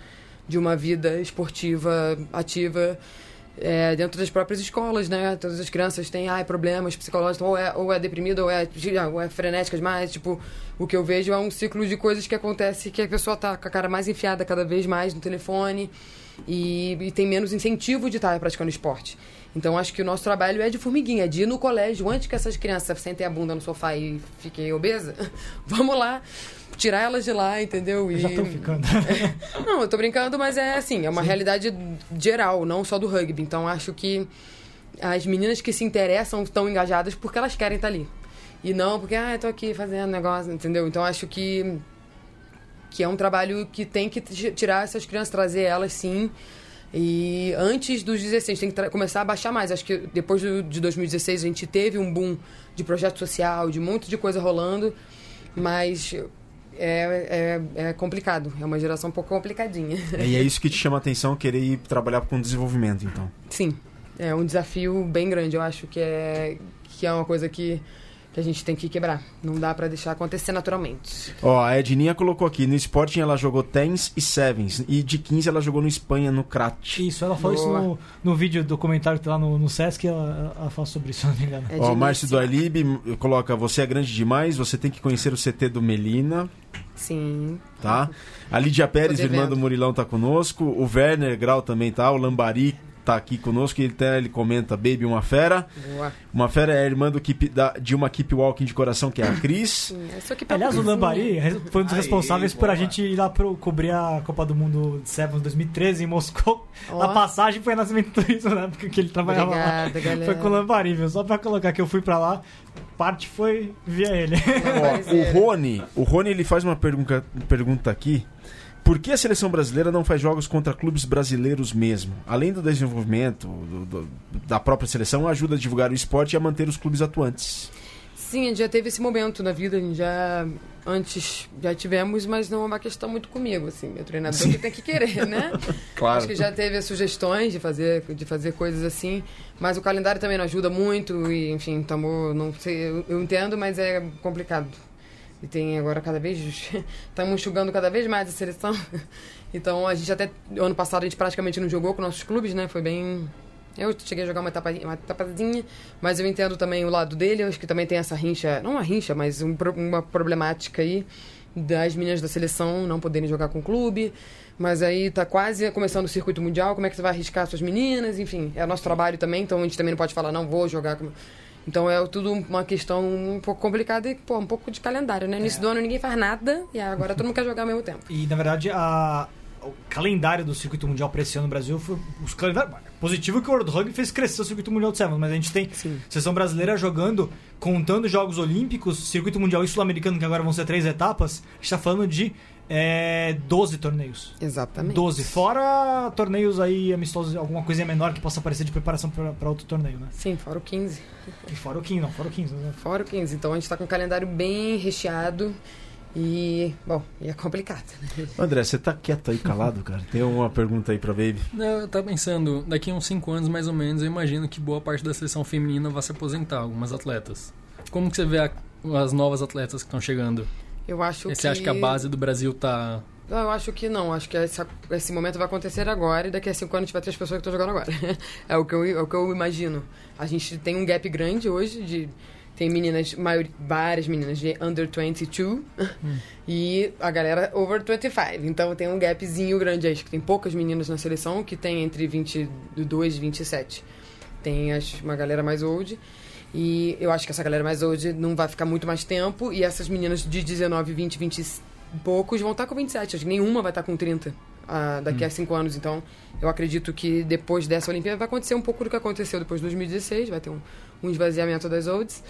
de uma vida esportiva ativa é, dentro das próprias escolas, né? Todas as crianças têm ai, problemas psicológicos, ou é, ou é deprimida, ou é, ou é frenética demais. Tipo, o que eu vejo é um ciclo de coisas que acontece que a pessoa tá com a cara mais enfiada cada vez mais no telefone e, e tem menos incentivo de estar praticando esporte. Então, acho que o nosso trabalho é de formiguinha, é de ir no colégio, antes que essas crianças sentem a bunda no sofá e fiquem obesa, (laughs) vamos lá, tirar elas de lá, entendeu? E... Já estão ficando. (laughs) Não, eu tô brincando, mas é assim, é uma realidade geral, não só do rugby. Então acho que as meninas que se interessam estão engajadas porque elas querem estar ali. E não porque, ah, eu tô aqui fazendo negócio, entendeu? Então acho que que é um trabalho que tem que tirar essas crianças, trazer elas sim. E antes dos 16, tem que começar a baixar mais. Acho que depois do- de 2016 a gente teve um boom de projeto social, de um monte de coisa rolando, mas é, é, é complicado. É uma geração um pouco complicadinha. (laughs) e é isso que te chama a atenção, querer ir trabalhar com desenvolvimento, então. Sim, é um desafio bem grande. Eu acho que é, que é uma coisa que, que a gente tem que quebrar. Não dá pra deixar acontecer naturalmente. Ó, a Edninha colocou aqui, no Sporting ela jogou tens e sevens, e de 15 ela jogou no Espanha, no Crat. Isso, ela falou Boa. isso no, no vídeo documentário que tá lá no, no Sesc, ela, ela fala sobre isso, se não me engano. É Ó, Márcio do iniciar. Alib coloca, você é grande demais, você tem que conhecer o CT do Melina, Sim. tá? A Lídia Pérez, irmã do Murilão, tá conosco. O Werner Grau também tá, o Lambari tá aqui conosco, ele, até, ele comenta, baby, uma fera. Boa. Uma fera é a irmã do keep, da, de uma keep walking de coração, que é a Cris. Aliás, o Lambari foi um dos Aí, responsáveis por a gente ir lá pro, cobrir a Copa do Mundo de Sevens 2013 em Moscou. A passagem foi Nascimento Turismo na época que ele trabalhava lá. Galera. Foi com o Lambari, viu? Só pra colocar que eu fui pra lá, parte foi via ele. Ó, o Rony, o Rony ele faz uma pergunta, pergunta aqui. Por que a seleção brasileira não faz jogos contra clubes brasileiros mesmo? Além do desenvolvimento do- do- da própria seleção, ajuda a divulgar o esporte e a manter os clubes atuantes. Sim, a gente já teve esse momento na vida, a gente já antes já tivemos, mas não é uma questão muito comigo, assim, meu treinador que tem que querer, né? (laughs) Claro. Acho que já teve sugestões de fazer, de fazer coisas assim, mas o calendário também não ajuda muito e, enfim, tamo, não sei, eu, eu entendo, mas é complicado. E tem agora cada vez, (laughs) estamos enxugando cada vez mais a seleção. (laughs) Então a gente até, ano passado a gente praticamente não jogou com nossos clubes, né? Foi bem... Eu cheguei a jogar uma, etapa, uma etapazinha, mas eu entendo também o lado dele, eu acho que também tem essa rincha, não uma rincha, mas um uma problemática aí das meninas da seleção não poderem jogar com o clube, mas aí tá quase começando o circuito mundial, como é que você vai arriscar suas meninas, enfim, é nosso trabalho também, então a gente também não pode falar, não vou jogar com... Então é tudo uma questão um pouco complicada e, pô, um pouco de calendário, né? No início do ano ninguém faz nada e agora todo mundo quer jogar ao mesmo tempo. E, na verdade, a, o calendário do circuito mundial para esse ano no Brasil foi os calendários. Positivo que o World Rugby fez crescer o circuito mundial de Sevens, mas a gente tem Sim. seleção brasileira jogando, contando Jogos Olímpicos, circuito mundial e sul-americano, que agora vão ser três etapas, a gente tá falando de é, 12 torneios. Exatamente. 12, fora torneios aí amistosos, alguma coisinha menor que possa aparecer de preparação para outro torneio, né? Sim, fora o 15. E fora o 15, não, fora o 15. Né? Fora o 15. Então a gente tá com um calendário bem recheado e, bom, e é complicado. né? André, você tá quieto aí, calado, cara? Tem uma pergunta aí pra Baby? Não, eu tava pensando, daqui a uns 5 anos mais ou menos, eu imagino que boa parte da seleção feminina vai se aposentar, algumas atletas. Como que você vê a- as novas atletas que estão chegando? Eu acho Você que... acha que a base do Brasil tá. Não, eu acho que não. Acho que essa- esse momento vai acontecer agora e daqui a cinco anos a gente vai ter as pessoas que estão jogando agora. (laughs) é, o que eu, é o que eu imagino. A gente tem um gap grande hoje de. Tem meninas, maior, várias meninas de under 22 e a galera over 25. Então tem um gapzinho grande aí. Acho que tem poucas meninas na seleção que tem entre 22 e 27. Tem as, uma galera mais old. E eu acho que essa galera mais old não vai ficar muito mais tempo. E essas meninas de 19, 20, 20 e poucos vão estar com 27. Acho que nenhuma vai estar com 30 ah, daqui a 5 anos. Então eu acredito que depois dessa Olimpíada vai acontecer um pouco do que aconteceu depois de 2016. Vai ter um, um esvaziamento das olds.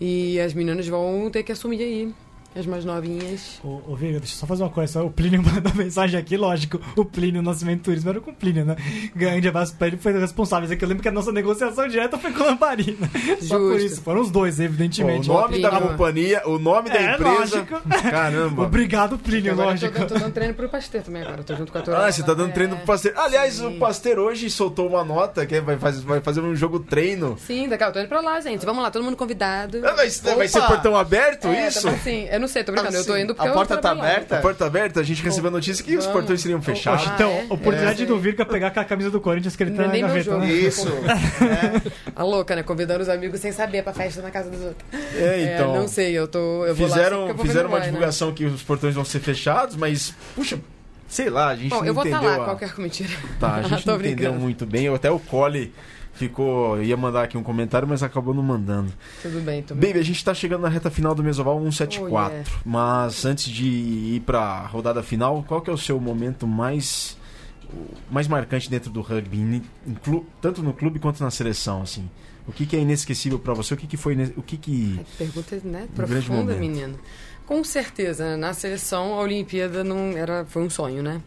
E as meninas vão ter que assumir aí. As mais novinhas. Ô, ô Veiga, deixa eu só fazer uma coisa. O Plínio (laughs) mandou mensagem aqui, lógico. O Plínio, Nascimento Turismo, era com o Plínio, né? Grande abraço pra ele, foi o responsável. Eu lembro que a nossa negociação direta foi com o Lamparina. (laughs) Só por isso. Foram os dois, Pô, o evidentemente. nome da Plínio. companhia, o nome da É, empresa. lógico. (laughs) Caramba. Obrigado, Plínio, agora eu tô, lógico. dando- tô dando treino pro Pasteur também agora. Eu tô junto com a turma. Ah, você tá dando treino pro Pasteur. Aliás, Sim. o Pasteur hoje soltou uma nota que vai, faz- vai fazer um jogo treino. Sim, daqui a eu tô indo pra lá, gente. Vamos lá, todo mundo convidado. Ah, Vai, vai ser portão aberto É, isso? tá- Sim, eu não sei, tô brincando. Eu tô indo porque A eu porta tá aberta? A porta aberta, a gente recebeu a notícia que os portões seriam fechados. Ah, Então, é? oportunidade É. do Virga pegar com a camisa do Corinthians que ele Não tá é na gaveta, jogo. né? Isso. A (laughs) louca, né? Convidando os amigos sem saber pra festa na casa dos outros. É, então. É, não sei, eu tô. Eu vou lá fizeram que eu fizeram uma vai, né? divulgação que os portões vão ser fechados, mas, puxa, sei lá, a gente Bom, não eu vou estar entendeu. lá, a- qualquer mentira. Tá, a (laughs) gente não entendeu muito bem. Até o Cole ficou. ia mandar aqui um comentário, mas acabou não mandando. Tudo bem, tudo bem. Baby, a gente tá chegando na reta final do Mesoval 174. Oh, yeah. Mas antes de ir pra rodada final, qual que é o seu momento mais. mais marcante dentro do rugby, tanto no clube quanto na seleção, assim? O que, que é inesquecível pra você? O que, que foi. O que que. Ai, Pergunta, né? Um Profunda, menino. Com certeza, né? na seleção, a Olimpíada não era, foi um sonho, né?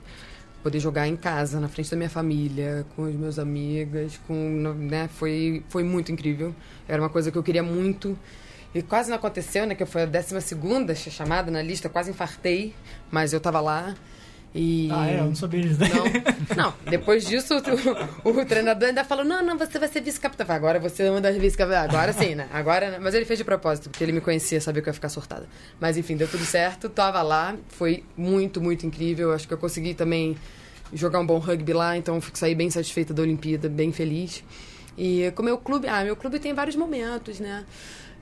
Poder jogar em casa, na frente da minha família, com os meus amigos, com, né? Foi, foi muito incrível. Era uma coisa que eu queria muito. E quase não aconteceu, né? Que eu fui a 12 segunda chamada na lista, quase infartei, mas eu tava lá. E... Ah, é, eu não sabia disso. Não, (laughs) não. Depois disso, o, o treinador ainda falou: não, não, você vai ser vice-capitão. Agora você é uma das vice-capitãs. Agora sim, né? Agora, né? Mas ele fez de propósito, porque ele me conhecia, sabia que eu ia ficar surtada. Mas enfim, deu tudo certo. Tava lá, foi muito, muito incrível. Acho que eu consegui também jogar um bom rugby lá, então fico saí bem satisfeita da Olimpíada, bem feliz. E com o meu clube, ah, meu clube tem vários momentos, né?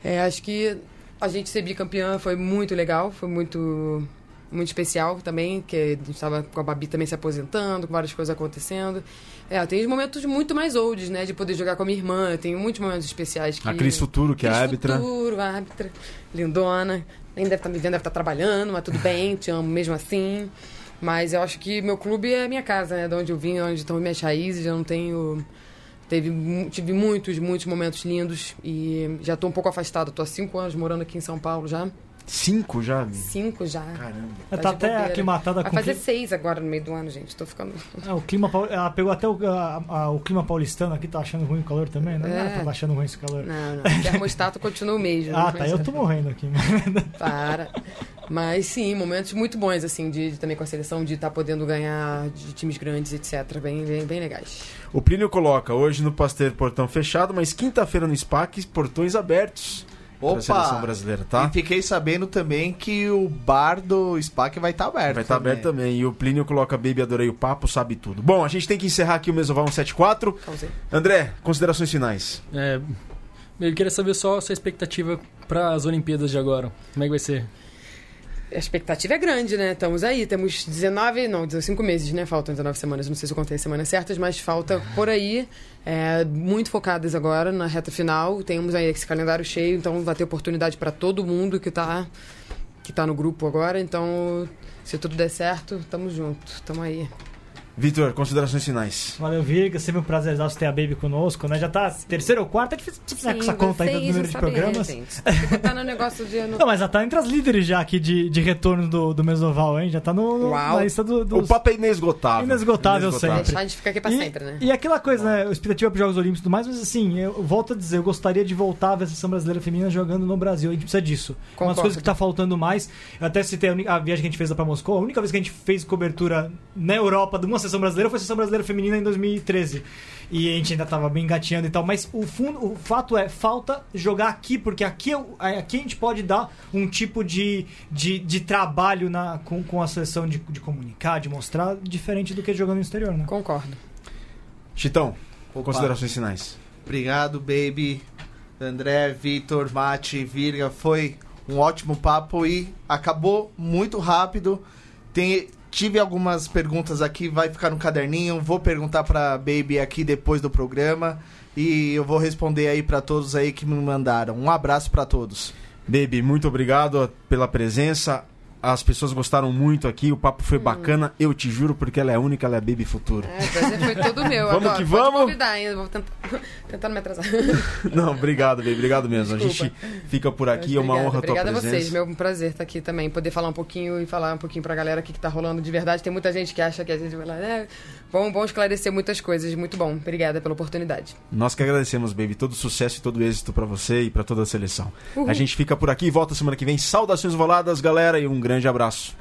É, acho que a gente ser bicampeã foi muito legal, foi muito muito especial também, que a gente estava com a Babi também se aposentando, com várias coisas acontecendo. É, tem momentos muito mais olds, né, de poder jogar com a minha irmã, tem muitos momentos especiais que A Cris Futuro, que é a Cris árbitra. Futuro, a árbitra, lindona. Nem deve estar me vendo, deve estar trabalhando, mas tudo bem, te amo mesmo assim. Mas eu acho que meu clube é minha casa, né? De onde eu vim, onde estão minhas raízes. Eu não tenho. Teve, tive muitos, muitos momentos lindos e já estou um pouco afastado. Estou há cinco anos morando aqui em São Paulo já. Cinco já? amigo? Cinco já. Caramba. Tá tá até bobeira. aclimatada Vai com o fazer seis agora no meio do ano, gente. Tô ficando. É, o clima ela pegou até o, a- a- o clima paulistano aqui, tá achando ruim o calor também, né? Não É. pra tá achando ruim esse calor. Não, não. O termostato continua o mesmo. Ah, tá, Mas- eu tô morrendo aqui. (laughs) Para. Mas sim, momentos muito bons, assim, de, de também com a seleção, de estar podendo ganhar de times grandes, etc. Bem, bem, bem legais. O Plínio coloca hoje no Pasteur portão fechado, mas quinta-feira no SPAC, portões abertos. Pra seleção Opa! brasileira, tá? E fiquei sabendo também que o bar do SPAC vai estar aberto. Vai estar aberto também. E o Plínio coloca Baby, adorei o papo, sabe tudo. Bom, a gente tem que encerrar aqui o Mesoval 174. Causei. André, considerações finais. É, eu queria saber só a sua expectativa para as Olimpíadas de agora. Como é que vai ser? A expectativa é grande, né? Estamos aí, temos 19, não, 5 meses, né? Faltam 19 semanas, não sei se eu contei as semanas certas, mas falta por aí. É, muito focadas agora na reta final. Temos aí esse calendário cheio, então vai ter oportunidade para todo mundo que está que tá no grupo agora. Então, se tudo der certo, tamo junto, tamo aí. Vitor, considerações finais. Valeu, Virga. Sempre um prazer ter a Baby conosco, né? Já tá terceiro ou quarto, é difícil fazer essa conta aí do número de programas. Que no negócio de... Não, mas já tá entre as líderes já aqui de, de retorno do, do Mesoval, hein? Já tá no, no na lista do, dos... O papo é inesgotável. Inesgotável, inesgotável. sempre. A gente fica aqui pra e, sempre, né? E aquela coisa, né? Expectativa para Jogos Olímpicos e tudo mais, mas assim, eu volto a dizer, eu gostaria de voltar a ver a seleção brasileira feminina jogando no Brasil. A gente precisa disso. Concordo. Uma das coisas que tá faltando mais. Eu até citei a, a viagem que a gente fez lá pra Moscou. A única vez que a gente fez cobertura na Europa de uma seleção brasileira foi a seleção brasileira feminina em 2013. E a gente ainda tava bem engateando e tal, mas o, fundo, o fato é, falta jogar aqui, porque aqui, é aqui a gente pode dar um tipo de, de, de trabalho na, com, com a seleção de, de comunicar, de mostrar, diferente do que jogando no exterior, né? Concordo. Chitão, Opa. considerações finais. Obrigado, baby. André, Vitor, Mate, Virga, foi um ótimo papo e acabou muito rápido. Tem, Tive algumas perguntas aqui, vai ficar no caderninho. Vou perguntar pra Baby aqui depois do programa. E eu vou responder aí para todos aí que me mandaram. Um abraço para todos. Baby, muito obrigado pela presença. As pessoas gostaram muito aqui, o papo foi hum. bacana, eu te juro, porque ela é única, ela é Baby Futuro. É, foi todo (laughs) meu. vamos Agora, que vamos. convidar ainda, vou tentar, (laughs) não me atrasar. (laughs) Não, obrigado, Baby, obrigado mesmo. Desculpa. A gente fica por aqui, é uma honra Obrigada a tua presença. Obrigada a vocês, meu prazer estar aqui também, poder falar um pouquinho e falar um pouquinho pra galera o que, que tá rolando de verdade. Tem muita gente que acha que a gente vai lá, é, bom, bom esclarecer muitas coisas, muito bom. Obrigada pela oportunidade. Nós que agradecemos, Baby, todo sucesso e todo êxito para você e para toda a seleção. Uhum. A gente fica por aqui, volta semana que vem. Saudações voladas, galera, e um grande grande abraço.